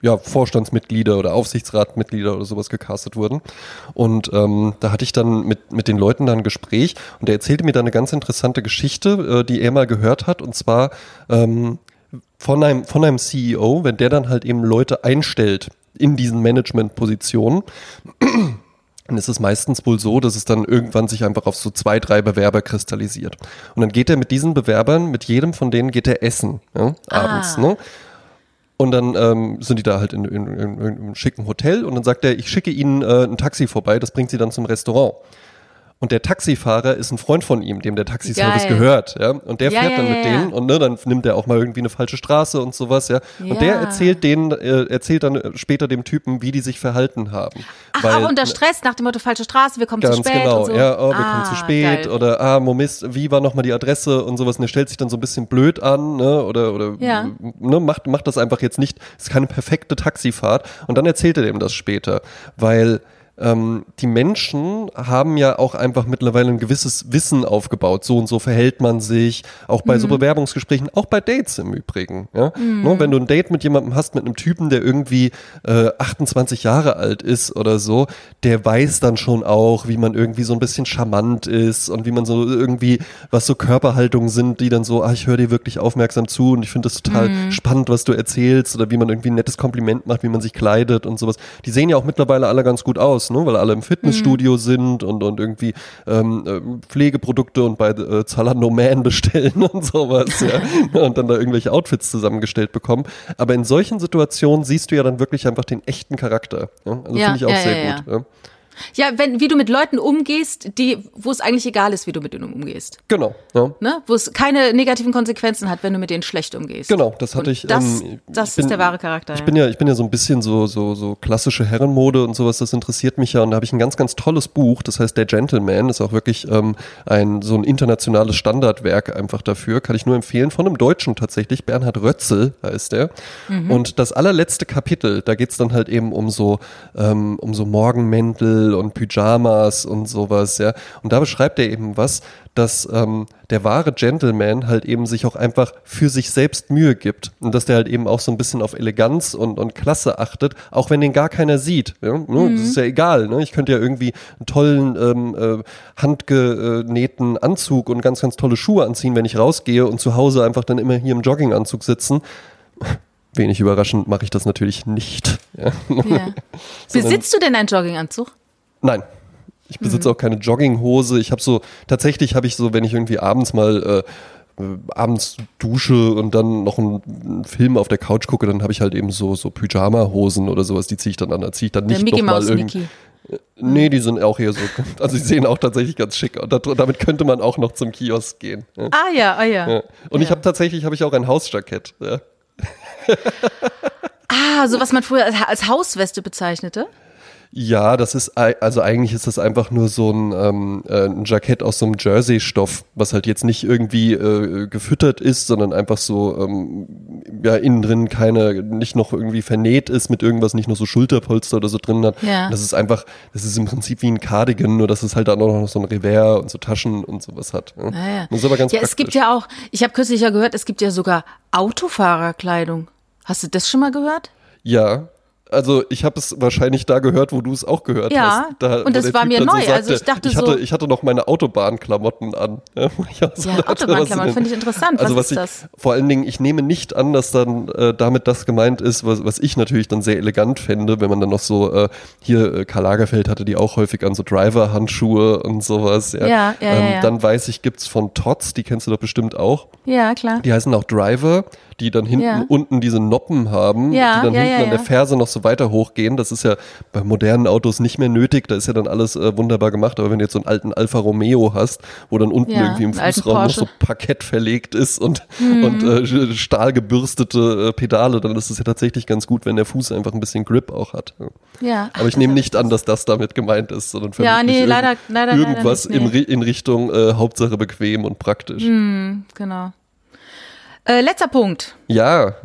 Speaker 1: ja, Vorstandsmitglieder oder Aufsichtsratmitglieder oder sowas gecastet wurden. Und ähm, da hatte ich dann mit, mit den Leuten dann ein Gespräch und der erzählte mir dann eine ganz interessante Geschichte, äh, die er mal gehört hat. Und zwar ähm, von einem, von einem CEO, wenn der dann halt eben Leute einstellt in diesen Management-Positionen, dann ist es meistens wohl so, dass es dann irgendwann sich einfach auf so zwei, drei Bewerber kristallisiert. Und dann geht er mit diesen Bewerbern, mit jedem von denen geht er essen, ja, abends.
Speaker 2: Ah.
Speaker 1: Ne? Und dann ähm, sind die da halt in, in, in, in einem schicken Hotel und dann sagt er, ich schicke Ihnen äh, ein Taxi vorbei, das bringt Sie dann zum Restaurant. Und der Taxifahrer ist ein Freund von ihm, dem der Taxiservice
Speaker 2: Geil.
Speaker 1: gehört, ja. Und der
Speaker 2: Ja,
Speaker 1: fährt
Speaker 2: ja,
Speaker 1: dann mit denen und ne, dann nimmt er auch mal irgendwie eine falsche Straße und sowas, ja. Und der erzählt denen, äh, erzählt dann äh, später dem Typen, wie die sich verhalten haben.
Speaker 2: Ach,
Speaker 1: Weil-
Speaker 2: auch unter Stress, nach dem Motto falsche Straße, wir kommen zu
Speaker 1: Ganz
Speaker 2: spät
Speaker 1: genau,
Speaker 2: und so.
Speaker 1: ja, oh, wir
Speaker 2: ah,
Speaker 1: kommen zu spät
Speaker 2: geil.
Speaker 1: oder ah, Momist, wie war nochmal die Adresse und sowas und der stellt sich dann so ein bisschen blöd an, ne, oder, oder,
Speaker 2: Ja.
Speaker 1: ne, macht, macht das einfach jetzt nicht, ist keine perfekte Taxifahrt und dann erzählt er dem das später, weil ähm, die Menschen haben ja auch einfach mittlerweile ein gewisses Wissen aufgebaut. So und so verhält man sich, auch bei mhm. so Bewerbungsgesprächen, auch bei Dates im Übrigen. Ja? Mhm. Ne, wenn du ein Date mit jemandem hast, mit einem Typen, der irgendwie äh, 28 Jahre alt ist oder so, der weiß dann schon auch, wie man irgendwie so ein bisschen charmant ist und wie man so irgendwie, was so Körperhaltungen sind, die dann so, ah, ich höre dir wirklich aufmerksam zu und ich finde das total mhm. spannend, was du erzählst oder wie man irgendwie ein nettes Kompliment macht, wie man sich kleidet und sowas. Die sehen ja auch mittlerweile alle ganz gut aus, ne? weil alle im Fitnessstudio mhm. sind und, und irgendwie ähm, äh, Pflegeprodukte und bei äh, Zalando Man bestellen und sowas, ja. und dann da irgendwelche Outfits zusammengestellt bekommen. Aber in solchen Situationen siehst du ja dann wirklich einfach den echten Charakter. Ja? Also ja, finde ich auch sehr gut. Ja.
Speaker 2: Wenn, wie du mit Leuten umgehst, die, wo es eigentlich egal ist, wie du mit ihnen umgehst.
Speaker 1: Genau. Ja.
Speaker 2: Ne? Wo es keine negativen Konsequenzen hat, wenn du mit denen schlecht umgehst.
Speaker 1: Genau, das hatte und ich.
Speaker 2: Das, ähm, das bin, ist der wahre Charakter.
Speaker 1: Ich ja. bin ja, ich bin ja so ein bisschen so, so, so klassische Herrenmode und sowas, das interessiert mich ja. Und da habe ich ein ganz, ganz tolles Buch, das heißt Der Gentleman, ist auch wirklich ähm, ein so ein internationales Standardwerk einfach dafür. Kann ich nur empfehlen, von einem Deutschen tatsächlich, Bernhard Rötzel heißt der. Mhm. Und das allerletzte Kapitel, da geht es dann halt eben um so, ähm, um so Morgenmäntel und Pyjamas und sowas, ja. Und da beschreibt er eben was, dass ähm, der wahre Gentleman halt eben sich auch einfach für sich selbst Mühe gibt und dass der halt eben auch so ein bisschen auf Eleganz und, und Klasse achtet, auch wenn den gar keiner sieht. Ja? Ne? Mhm. Das ist ja egal. Ne? Ich könnte ja irgendwie einen tollen ähm, äh, handgenähten Anzug und ganz, ganz tolle Schuhe anziehen, wenn ich rausgehe und zu Hause einfach dann immer hier im Jogginganzug sitzen wenig überraschend mache ich das natürlich nicht. Ja.
Speaker 2: Ja. Besitzt du denn einen Jogginganzug?
Speaker 1: Nein. Ich besitze mhm. auch keine Jogginghose. Ich habe so, tatsächlich habe ich so, wenn ich irgendwie abends mal äh, abends dusche und dann noch einen Film auf der Couch gucke, dann habe ich halt eben so, so Pyjama-Hosen oder sowas, die ziehe ich dann an. Da ziehe ich dann nicht nochmal irgendwie. Äh, nee, die sind auch eher so, also die sehen auch tatsächlich ganz schick aus. Damit könnte man auch noch zum Kiosk gehen.
Speaker 2: Ja. Ah ja, ah ja. ja.
Speaker 1: Und
Speaker 2: ja.
Speaker 1: ich habe tatsächlich, habe ich auch ein Hausjackett. Ja.
Speaker 2: ah, so was man früher als Hausweste bezeichnete?
Speaker 1: Ja, das ist, also eigentlich ist das einfach nur so ein, ähm, äh, ein Jackett aus so einem Jersey-Stoff, was halt jetzt nicht irgendwie äh, gefüttert ist, sondern einfach so, ähm, ja, innen drin keine, nicht noch irgendwie vernäht ist mit irgendwas, nicht nur so Schulterpolster oder so drin hat. Ja. Das ist einfach, das ist im Prinzip wie ein Cardigan, nur dass es halt dann auch noch so ein Revers und so Taschen und sowas hat. Ja,
Speaker 2: ah, ja. Das ist aber ganz Ja, praktisch. es gibt ja auch, ich habe kürzlich ja gehört, es gibt ja sogar Autofahrerkleidung. Hast du das schon mal gehört?
Speaker 1: Ja, also ich habe es wahrscheinlich da gehört, wo du es auch gehört
Speaker 2: ja,
Speaker 1: hast.
Speaker 2: Ja, und das war mir neu. So sagte, also ich dachte
Speaker 1: ich hatte, so. Ich hatte noch meine Autobahnklamotten an.
Speaker 2: Ja, so ja Autobahnklamotten finde ich interessant.
Speaker 1: Also
Speaker 2: was, was
Speaker 1: ist
Speaker 2: das?
Speaker 1: Ich, vor allen Dingen, ich nehme nicht an, dass dann äh, damit das gemeint ist, was, was ich natürlich dann sehr elegant fände, wenn man dann noch so, äh, hier äh, Karl Lagerfeld hatte die auch häufig an so Driver-Handschuhe und sowas. Ja,
Speaker 2: ja, ja, ähm,
Speaker 1: ja, Dann weiß ich, gibt's von Tots, die kennst du doch bestimmt auch.
Speaker 2: Ja, klar.
Speaker 1: Die heißen auch Driver die dann hinten ja. unten diese Noppen haben, ja, die dann ja, hinten an der Ferse noch so weiter hochgehen. Das ist ja bei modernen Autos nicht mehr nötig, da ist ja dann alles äh, wunderbar gemacht. Aber wenn du jetzt so einen alten Alfa Romeo hast, wo dann unten irgendwie im Fußraum noch so Parkett verlegt ist und, mhm. und äh, stahlgebürstete äh, Pedale, dann ist es ja tatsächlich ganz gut, wenn der Fuß einfach ein bisschen Grip auch hat.
Speaker 2: Ja.
Speaker 1: Aber ich nehme nicht an, dass das damit gemeint ist, sondern für
Speaker 2: ja, nee, leider, leider,
Speaker 1: irgendwas
Speaker 2: leider
Speaker 1: nicht, nee. in, in Richtung äh, Hauptsache bequem und praktisch.
Speaker 2: Mhm, genau. Äh, letzter Punkt.
Speaker 1: Ja.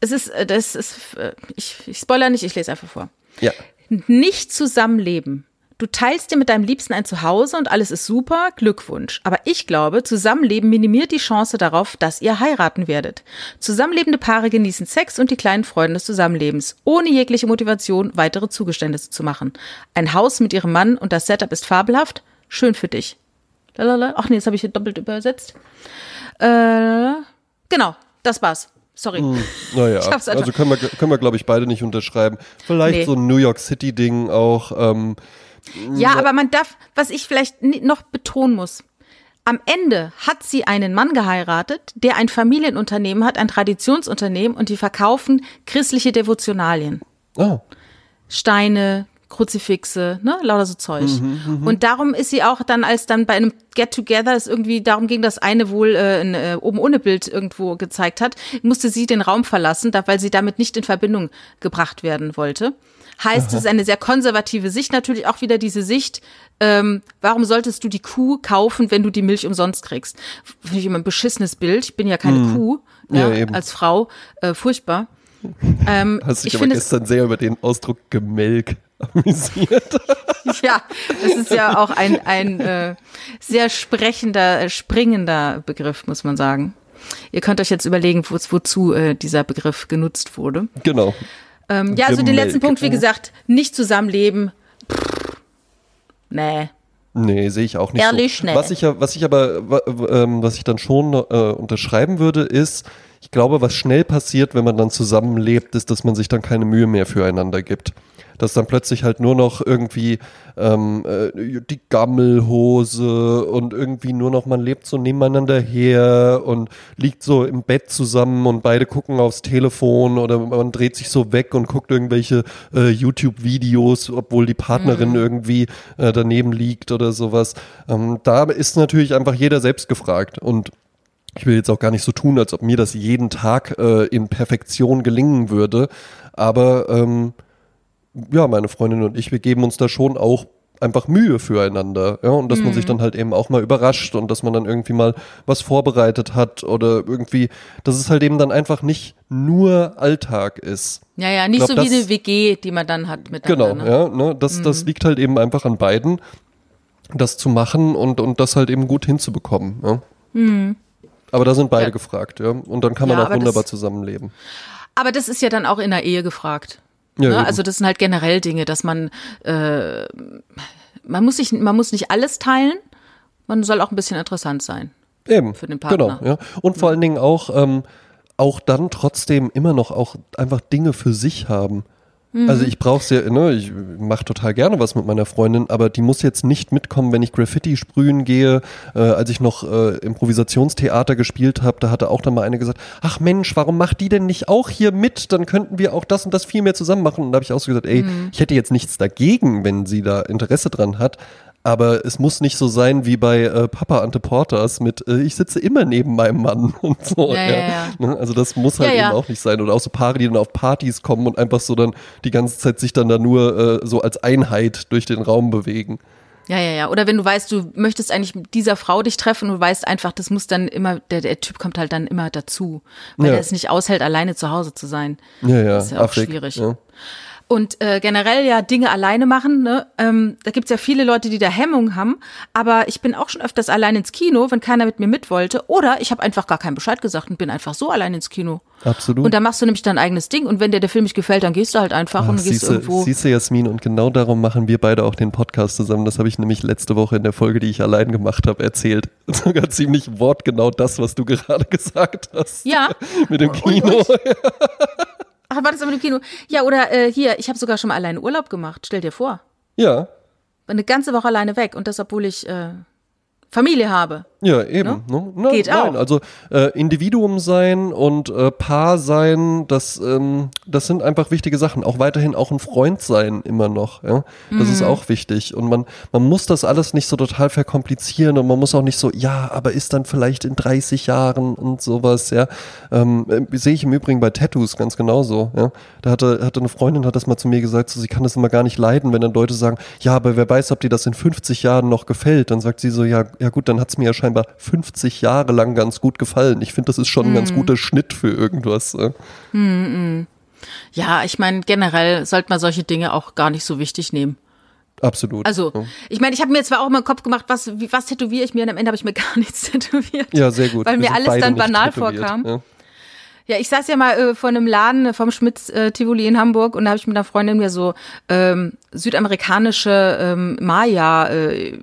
Speaker 2: Es ist, äh, das ist, äh, ich, ich spoiler nicht, ich lese einfach vor.
Speaker 1: Ja.
Speaker 2: Nicht zusammenleben. Du teilst dir mit deinem Liebsten ein Zuhause und alles ist super, Glückwunsch. Aber ich glaube, Zusammenleben minimiert die Chance darauf, dass ihr heiraten werdet. Zusammenlebende Paare genießen Sex und die kleinen Freuden des Zusammenlebens, ohne jegliche Motivation, weitere Zugeständnisse zu machen. Ein Haus mit ihrem Mann und das Setup ist fabelhaft, schön für dich. Lalala. Ach nee, das habe ich hier doppelt übersetzt. Äh, Genau, das war's. Sorry. Hm,
Speaker 1: naja, also können wir, können wir glaube ich, beide nicht unterschreiben. Vielleicht nee. so ein New York City-Ding auch. Ähm,
Speaker 2: ja, aber man darf, was ich vielleicht noch betonen muss. Am Ende hat sie einen Mann geheiratet, der ein Familienunternehmen hat, ein Traditionsunternehmen und die verkaufen christliche Devotionalien.
Speaker 1: Oh.
Speaker 2: Steine, Kruzifixe, ne, lauter so Zeug. Mhm, mhm, und darum ist sie auch dann, als dann bei einem Get-Together es irgendwie darum ging, dass eine wohl äh, ein äh, oben ohne Bild irgendwo gezeigt hat, musste sie den Raum verlassen, da, weil sie damit nicht in Verbindung gebracht werden wollte. Heißt, es ist eine sehr konservative Sicht, natürlich auch wieder diese Sicht, ähm, warum solltest du die Kuh kaufen, wenn du die Milch umsonst kriegst? Finde ich immer ein beschissenes Bild. Ich bin ja keine mhm. Kuh, ja, ja als Frau, äh, furchtbar.
Speaker 1: Ähm, Hast dich aber gestern sehr über den Ausdruck gemelkt amüsiert.
Speaker 2: Ja, das ist ja auch ein, ein äh, sehr sprechender, äh, springender Begriff, muss man sagen. Ihr könnt euch jetzt überlegen, wo, wozu äh, dieser Begriff genutzt wurde.
Speaker 1: Genau.
Speaker 2: Ähm, ja, also den letzten Punkt, wie gesagt, nicht zusammenleben. Pff, nee.
Speaker 1: Nee, sehe ich auch nicht
Speaker 2: Ehrlich,
Speaker 1: so.
Speaker 2: nee.
Speaker 1: Was ich, ja- was ich aber, ähm, was ich dann schon äh, unterschreiben würde, ist, ich glaube, was schnell passiert, wenn man dann zusammenlebt, ist, dass man sich dann keine Mühe mehr füreinander gibt. Dass dann plötzlich halt nur noch irgendwie ähm, äh, die Gammelhose und irgendwie nur noch, man lebt so nebeneinander her und liegt so im Bett zusammen und beide gucken aufs Telefon oder man dreht sich so weg und guckt irgendwelche äh, YouTube-Videos, obwohl die Partnerin irgendwie äh, daneben liegt oder sowas. Ähm, da ist natürlich einfach jeder selbst gefragt und ich will jetzt auch gar nicht so tun, als ob mir das jeden Tag äh, in Perfektion gelingen würde. Aber ähm, ja, meine Freundin und ich, wir geben uns da schon auch einfach Mühe füreinander. Ja, und dass man sich dann halt eben auch mal überrascht und dass man dann irgendwie mal was vorbereitet hat oder irgendwie, dass es halt eben dann einfach nicht nur Alltag ist.
Speaker 2: Ja, ja, nicht
Speaker 1: glaub,
Speaker 2: so wie
Speaker 1: das-
Speaker 2: eine WG, die man dann hat
Speaker 1: Genau,
Speaker 2: miteinander. ne?
Speaker 1: ja, ne, das, das liegt halt eben einfach an beiden, das zu machen und, und das halt eben gut hinzubekommen. Ja. Aber da sind beide
Speaker 2: Ja.
Speaker 1: gefragt, ja. Und dann kann man
Speaker 2: Ja,
Speaker 1: auch
Speaker 2: aber das-
Speaker 1: wunderbar zusammenleben.
Speaker 2: Aber das ist ja dann auch in der Ehe gefragt.
Speaker 1: Ja,
Speaker 2: ne? Also das sind halt generell Dinge, dass man äh, man muss sich man muss nicht alles teilen, man soll auch ein bisschen interessant sein.
Speaker 1: Eben.
Speaker 2: für den Partner.
Speaker 1: Genau, ja. Und vor allen Dingen auch, ähm, auch dann trotzdem immer noch auch einfach Dinge für sich haben.
Speaker 2: Mhm.
Speaker 1: Also ich brauche ja, ne, ich mache total gerne was mit meiner Freundin, aber die muss jetzt nicht mitkommen, wenn ich Graffiti sprühen gehe. Äh, als ich noch äh, Improvisationstheater gespielt habe, da hatte auch dann mal eine gesagt, ach Mensch, warum macht die denn nicht auch hier mit? Dann könnten wir auch das und das viel mehr zusammen machen. Und da habe ich auch so gesagt, ey,
Speaker 2: Mhm.
Speaker 1: ich hätte jetzt nichts dagegen, wenn sie da Interesse dran hat. Aber es muss nicht so sein wie bei äh, Papa Ante Porters mit äh, ich sitze immer neben meinem Mann und so.
Speaker 2: Ja, ja, ja.
Speaker 1: Ne? Also das muss halt eben auch nicht sein. Oder auch so Paare, die dann auf Partys kommen und einfach so dann die ganze Zeit sich dann da nur äh, so als Einheit durch den Raum bewegen.
Speaker 2: Ja, ja, ja. Oder wenn du weißt, du möchtest eigentlich mit dieser Frau dich treffen und du weißt einfach, das muss dann immer, der, der Typ kommt halt dann immer dazu, weil
Speaker 1: Ja.
Speaker 2: er es nicht aushält, alleine zu Hause zu sein.
Speaker 1: Ja, ja,
Speaker 2: Das ist ja auch
Speaker 1: affig,
Speaker 2: schwierig.
Speaker 1: Ja.
Speaker 2: Und äh, generell ja Dinge alleine machen, ne? ähm, da gibt's ja viele Leute, die da Hemmung haben, aber ich bin auch schon öfters allein ins Kino, wenn keiner mit mir mit wollte. Oder ich habe einfach gar keinen Bescheid gesagt und bin einfach so allein ins Kino.
Speaker 1: Absolut.
Speaker 2: Und dann machst du nämlich dein eigenes Ding und wenn dir der Film nicht gefällt, dann gehst du halt einfach
Speaker 1: Ah,
Speaker 2: und gehst
Speaker 1: siehste,
Speaker 2: irgendwo.
Speaker 1: siehste, Jasmin, und genau darum machen wir beide auch den Podcast zusammen. Das habe ich nämlich letzte Woche in der Folge, die ich allein gemacht habe, erzählt. Sogar ziemlich wortgenau das, was du gerade gesagt hast.
Speaker 2: Ja.
Speaker 1: Mit dem Kino.
Speaker 2: Ach, war das aber im Kino? Ja, oder äh, hier, ich habe sogar schon mal alleine Urlaub gemacht. Stell dir vor.
Speaker 1: ja,
Speaker 2: eine ganze Woche alleine weg und das, obwohl ich äh, Familie habe.
Speaker 1: Ja, eben. Ne? Ne?
Speaker 2: Geht
Speaker 1: Nein,
Speaker 2: auch.
Speaker 1: Also äh, Individuum sein und äh, Paar sein, das, ähm, das sind einfach wichtige Sachen. Auch weiterhin auch ein Freund sein immer noch. Ja? Das
Speaker 2: Mhm.
Speaker 1: ist auch wichtig. Und man, man muss das alles nicht so total verkomplizieren und man muss auch nicht so, ja, aber ist dann vielleicht in 30 Jahren und sowas, ja. Ähm, äh, Sehe ich im Übrigen bei Tattoos ganz genauso. Ja? Da hatte, hatte eine Freundin, hat das mal zu mir gesagt, so, sie kann das immer gar nicht leiden, wenn dann Leute sagen, ja, aber wer weiß, ob dir das in 50 Jahren noch gefällt. Dann sagt sie so, ja, ja gut, dann hat es mir ja scheinbar 50 Jahre lang ganz gut gefallen. Ich finde, das ist schon ein
Speaker 2: Mhm.
Speaker 1: ganz guter Schnitt für irgendwas. äh.
Speaker 2: Ja, ich meine, generell sollte man solche Dinge auch gar nicht so wichtig nehmen.
Speaker 1: Absolut.
Speaker 2: Also,
Speaker 1: ja.
Speaker 2: ich meine, ich habe mir zwar auch mal im Kopf gemacht, was, wie, was tätowiere ich mir und am Ende habe ich mir gar nichts tätowiert.
Speaker 1: ja, sehr gut.
Speaker 2: Weil mir alles dann banal
Speaker 1: tätowiert,
Speaker 2: vorkam.
Speaker 1: Ja.
Speaker 2: Ja, ich saß ja mal äh, vor einem Laden äh, vom Schmitz äh, Tivoli in Hamburg und da habe ich mit einer Freundin mir so ähm, südamerikanische ähm, Maya äh,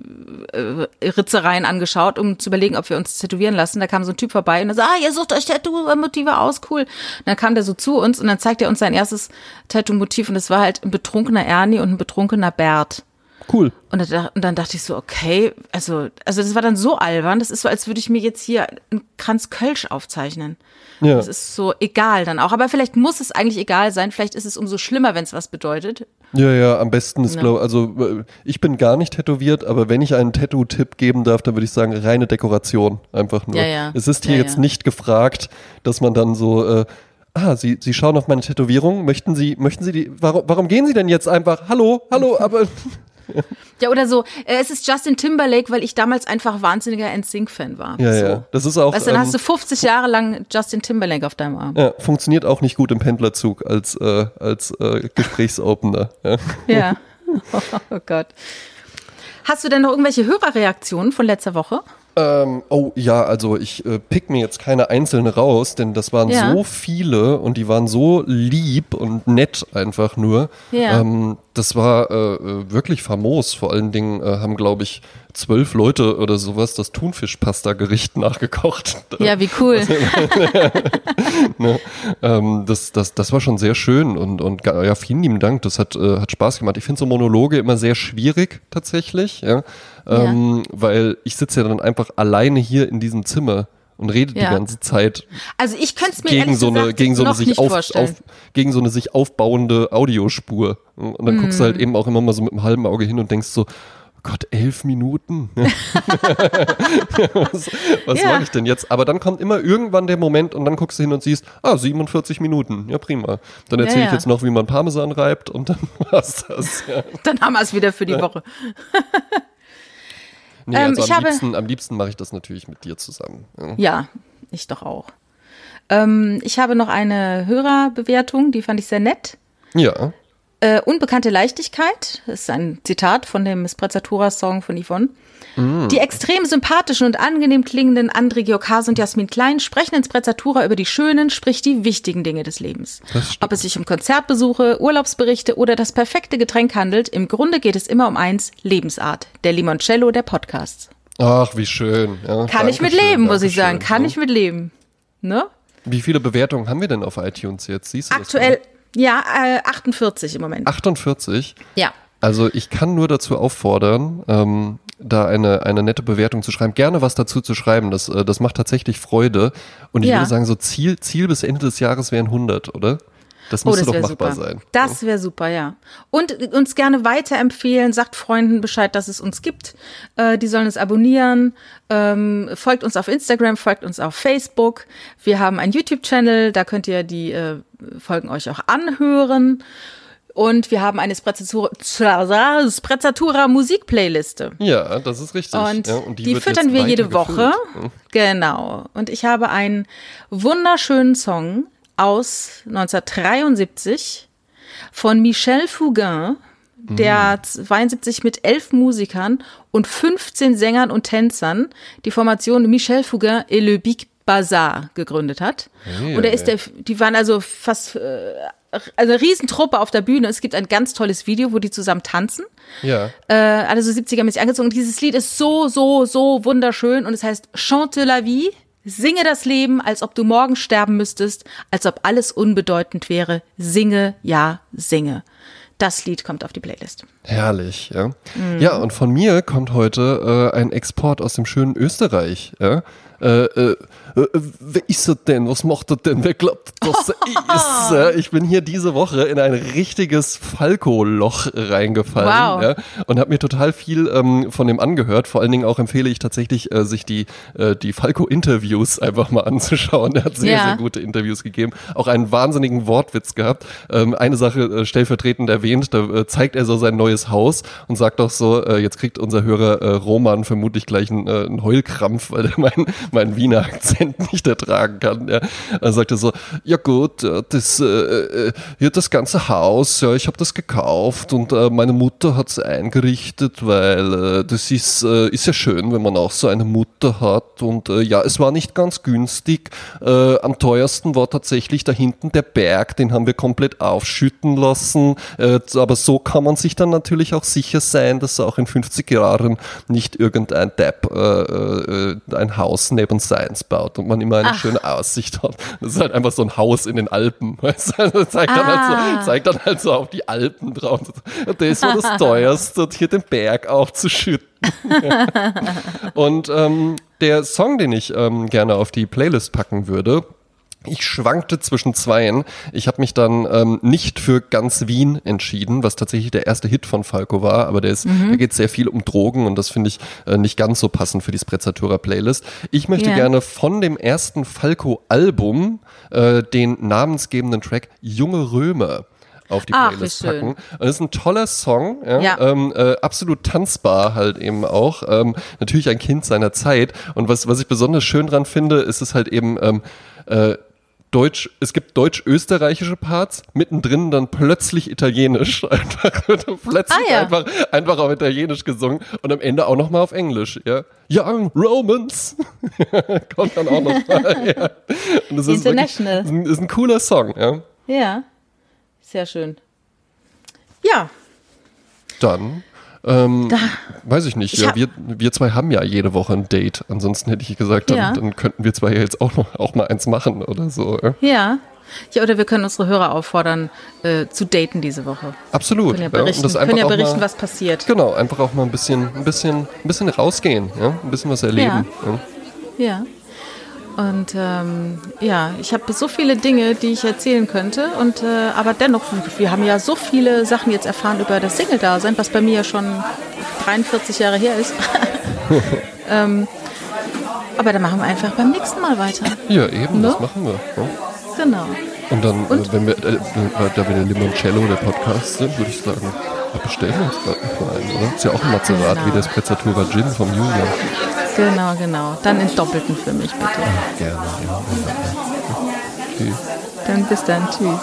Speaker 2: äh, angeschaut, um zu überlegen, ob wir uns tätowieren lassen. Da kam so ein Typ vorbei und er so, ah, ihr sucht euch Tattoo-Motive aus, cool. Und dann kam der so zu uns und dann zeigt er uns sein erstes Tattoo-Motiv und das war halt ein betrunkener Ernie und ein betrunkener Bert.
Speaker 1: Cool.
Speaker 2: Und, da, und dann dachte ich so, okay, also, also das war dann so albern, das ist so, als würde ich mir jetzt hier einen Kranz Kölsch aufzeichnen.
Speaker 1: Ja.
Speaker 2: Das ist so egal dann auch. Aber vielleicht muss es eigentlich egal sein. Vielleicht ist es umso schlimmer, wenn es was bedeutet.
Speaker 1: Ja, ja, am besten ist,
Speaker 2: Ja.
Speaker 1: glaube also äh, ich bin gar nicht tätowiert, aber wenn ich einen Tattoo-Tipp geben darf, dann würde ich sagen, reine Dekoration. Einfach nur.
Speaker 2: Ja, ja.
Speaker 1: Es ist hier
Speaker 2: Ja,
Speaker 1: jetzt nicht gefragt, dass man dann so, äh, ah, Sie, Sie schauen auf meine Tätowierung, möchten Sie, möchten Sie die, warum, warum gehen Sie denn jetzt einfach, hallo, hallo, aber
Speaker 2: Ja, oder so, äh, es ist Justin Timberlake, weil ich damals einfach wahnsinniger NSYNC-Fan war.
Speaker 1: Ja,
Speaker 2: so.
Speaker 1: ja. Das ist auch.
Speaker 2: Weißt du, dann
Speaker 1: ähm,
Speaker 2: hast du 50 Jahre lang Justin Timberlake auf deinem Arm.
Speaker 1: ja, funktioniert auch nicht gut im Pendlerzug als, äh, als äh, Gesprächsopener. Ja.
Speaker 2: Ja. Oh Gott. Hast du denn noch irgendwelche Hörerreaktionen von letzter Woche?
Speaker 1: Ähm, oh ja, also ich äh, pick mir jetzt keine einzelne raus, denn das waren
Speaker 2: Ja.
Speaker 1: so viele und die waren so lieb und nett einfach nur.
Speaker 2: Ja.
Speaker 1: Ähm, das war äh, äh, wirklich famos. Vor allen Dingen äh, haben, glaube ich, zwölf Leute oder sowas das Thunfischpasta-Gericht nachgekocht.
Speaker 2: Ja, wie cool.
Speaker 1: ne? ähm, das, das, das war schon sehr schön und, und ja, vielen lieben Dank. Das hat, äh, hat Spaß gemacht. Ich finde so Monologe immer sehr schwierig tatsächlich, ja. Ähm, weil ich sitze ja dann einfach alleine hier in diesem Zimmer und rede
Speaker 2: Ja.
Speaker 1: die ganze Zeit
Speaker 2: Also ich könnte es mir
Speaker 1: gegen so eine, gegen so eine sich auf, auf, gegen so eine sich aufbauende Audiospur. Und dann guckst du
Speaker 2: Mhm.
Speaker 1: halt eben auch immer mal so mit einem halben Auge hin und denkst so, Gott, elf Minuten? was was
Speaker 2: Ja.
Speaker 1: soll ich denn jetzt? Aber dann kommt immer irgendwann der Moment und dann guckst du hin und siehst, ah, 47 Minuten, ja prima. Dann
Speaker 2: Ja,
Speaker 1: erzähle ich
Speaker 2: ja.
Speaker 1: jetzt noch, wie man Parmesan reibt und dann war's das. Ja.
Speaker 2: Dann haben wir es wieder für die Woche.
Speaker 1: Nee,
Speaker 2: Ähm,
Speaker 1: also
Speaker 2: ich
Speaker 1: am
Speaker 2: habe-
Speaker 1: liebsten, am liebsten mache ich das natürlich mit dir zusammen. Ja.
Speaker 2: Ja, ich doch auch. Ähm, ich habe noch eine Hörerbewertung, die fand ich sehr nett.
Speaker 1: ja.
Speaker 2: Äh, Unbekannte Leichtigkeit, das ist ein Zitat von dem Sprezzatura-Song von Yvonne.
Speaker 1: Mm.
Speaker 2: Die extrem sympathischen und angenehm klingenden André Georgase und Jasmin Klein sprechen in Sprezzatura über die schönen, sprich die wichtigen Dinge des Lebens.
Speaker 1: Das.
Speaker 2: Ob es sich um Konzertbesuche, Urlaubsberichte oder das perfekte Getränk handelt, im Grunde geht es immer um eins, Lebensart. Der Limoncello der Podcasts.
Speaker 1: Ach, wie schön. Ja,
Speaker 2: Kann ich mit leben, muss ich sagen. Kann ich mit leben. Ne?
Speaker 1: Wie viele Bewertungen haben wir denn auf iTunes jetzt? Siehst du das
Speaker 2: Aktuell, ja, äh, 48 im Moment.
Speaker 1: 48.
Speaker 2: Ja.
Speaker 1: Also ich kann nur dazu auffordern, ähm, da eine, eine nette Bewertung zu schreiben, gerne was dazu zu schreiben. Das, äh, das macht tatsächlich Freude. Und ich
Speaker 2: Ja.
Speaker 1: würde sagen, so Ziel, Ziel bis Ende des Jahres wären 100, oder? Das
Speaker 2: Oh,
Speaker 1: müsste
Speaker 2: das
Speaker 1: doch machbar
Speaker 2: super.
Speaker 1: sein.
Speaker 2: Das wäre super, ja. Und uns gerne weiterempfehlen, sagt Freunden Bescheid, dass es uns gibt. Äh, die sollen es abonnieren. Ähm, folgt uns auf Instagram, folgt uns auf Facebook. Wir haben einen YouTube-Channel, da könnt ihr die äh, Folgen euch auch anhören. Und wir haben eine Sprezzatura, Sprezzatura Musikplayliste.
Speaker 1: Ja, das ist richtig.
Speaker 2: Und,
Speaker 1: ja,
Speaker 2: die,
Speaker 1: wird
Speaker 2: füttern wir jede
Speaker 1: weiter
Speaker 2: Woche.
Speaker 1: gefüllt.
Speaker 2: Genau. Und ich habe einen wunderschönen Song aus 1973 von Michel Fugain, der 72 mit elf Musikern und 15 Sängern und Tänzern die Formation Michel Fugain et le Big Bazar gegründet hat.
Speaker 1: Hey,
Speaker 2: und er ist der, die waren also fast, äh, also eine Riesentruppe auf der Bühne. Es gibt ein ganz tolles Video, wo die zusammen tanzen
Speaker 1: Ja.
Speaker 2: äh, alle so 70er-mäßig angezogen. Und dieses Lied ist so, so, so wunderschön und es heißt Chante la vie, singe das Leben, als ob du morgen sterben müsstest, als ob alles unbedeutend wäre. Singe, ja, singe. Das Lied kommt auf die Playlist.
Speaker 1: Herrlich, ja.
Speaker 2: Mhm.
Speaker 1: Ja, und von mir kommt heute äh, ein Export aus dem schönen Österreich. Ja? Äh, äh, wer ist er denn? Was macht er denn? Wer glaubt, dass er ist? Ich bin hier diese Woche in ein richtiges Falco-Loch reingefallen
Speaker 2: Wow.
Speaker 1: ja, und habe mir total viel ähm, von dem angehört. Vor allen Dingen auch empfehle ich tatsächlich, äh, sich die, äh, die Falco-Interviews einfach mal anzuschauen. Er hat sehr,
Speaker 2: Ja.
Speaker 1: sehr gute Interviews gegeben. Auch einen wahnsinnigen Wortwitz gehabt. Ähm, eine Sache äh, stellvertretend erwähnt, da äh, zeigt er so sein neues Haus und sagt auch so, äh, jetzt kriegt unser Hörer äh, Roman vermutlich gleich einen, äh, einen Heulkrampf, weil er meinen meinen Wiener Akzent nicht ertragen kann. Ja. Er sagte so, ja gut, äh, das, äh, äh, hier das ganze Haus, ja, ich habe das gekauft und äh, meine Mutter hat es eingerichtet, weil äh, das ist, äh, ist ja schön, wenn man auch so eine Mutter hat und äh, ja, es war nicht ganz günstig. Äh, am teuersten war tatsächlich da hinten der Berg, den haben wir komplett aufschütten lassen, äh, aber so kann man sich dann natürlich auch sicher sein, dass auch in 50 Jahren nicht irgendein Depp äh, äh, ein Haus neben seins baut und man immer eine
Speaker 2: Ach.
Speaker 1: schöne Aussicht hat. Das ist halt einfach so ein Haus in den Alpen. Weißt du? Also zeigt, dann halt
Speaker 2: Ah.
Speaker 1: so, zeigt dann halt so auf die Alpen drauf. Das war das teuerste, hier den Berg aufzuschütten. und ähm, der Song, den ich ähm, gerne auf die Playlist packen würde, ich schwankte zwischen zweien. Ich habe mich dann ähm, nicht für ganz Wien entschieden, was tatsächlich der erste Hit von Falco war, aber der ist, da geht sehr viel um Drogen und das finde ich äh, nicht ganz so passend für die Sprezzatura Playlist. Ich möchte
Speaker 2: Ja.
Speaker 1: gerne von dem ersten Falco-Album äh, den namensgebenden Track Junge Römer auf die
Speaker 2: Ach,
Speaker 1: Playlist
Speaker 2: schön.
Speaker 1: packen. Und das ist ein toller Song, ja,
Speaker 2: Ja.
Speaker 1: Ähm, äh, absolut tanzbar halt eben auch. Ähm, natürlich ein Kind seiner Zeit. Und was, was ich besonders schön dran finde, ist es halt eben ähm, äh, Deutsch, es gibt deutsch-österreichische Parts, mittendrin dann plötzlich italienisch. Einfach wird plötzlich
Speaker 2: Ah, ja.
Speaker 1: einfach, einfach auf italienisch gesungen und am Ende auch nochmal auf Englisch. Ja. Young Romans kommt dann auch noch mal. Ja. Und wirklich-
Speaker 2: International.
Speaker 1: Ist ein, ist ein cooler Song. Ja.
Speaker 2: Ja, sehr schön. Ja,
Speaker 1: Dann, ähm, weiß ich nicht,
Speaker 2: Ich
Speaker 1: ja, wir, wir zwei haben ja jede Woche ein Date. Ansonsten hätte ich gesagt, dann,
Speaker 2: Ja.
Speaker 1: dann könnten wir zwei ja jetzt auch, noch, auch mal eins machen oder so. Ja.
Speaker 2: ja. Ja, oder wir können unsere Hörer auffordern, äh, zu daten diese Woche.
Speaker 1: Absolut.
Speaker 2: Können ja
Speaker 1: ja.
Speaker 2: Berichten,
Speaker 1: das
Speaker 2: können ja berichten
Speaker 1: mal,
Speaker 2: was passiert.
Speaker 1: Genau, einfach auch mal ein bisschen, ein bisschen, ein bisschen rausgehen, ja, ein bisschen was erleben. Ja.
Speaker 2: Ja. Und ähm, ja, ich habe so viele Dinge, die ich erzählen könnte. Und äh, aber dennoch, wir haben ja so viele Sachen jetzt erfahren über das Single-Dasein, was bei mir ja schon 43 Jahre her ist. ähm, aber dann machen wir einfach beim nächsten Mal weiter.
Speaker 1: Ja, eben, das
Speaker 2: Ne?
Speaker 1: machen wir. Ja.
Speaker 2: Genau.
Speaker 1: Und dann,
Speaker 2: Und?
Speaker 1: Äh, wenn wir, äh, da wir der Limoncello der Podcast sind, würde ich sagen, bestellen wir uns gerade mal einen, oder? Ist ja auch ein Mazerat
Speaker 2: Genau.
Speaker 1: wie das Prezzatura Gin vom Julian.
Speaker 2: Genau, genau. Dann in Doppelten für mich, bitte.
Speaker 1: Ja, gerne. Ja, ja, ja.
Speaker 2: Dann bis dann. Tschüss.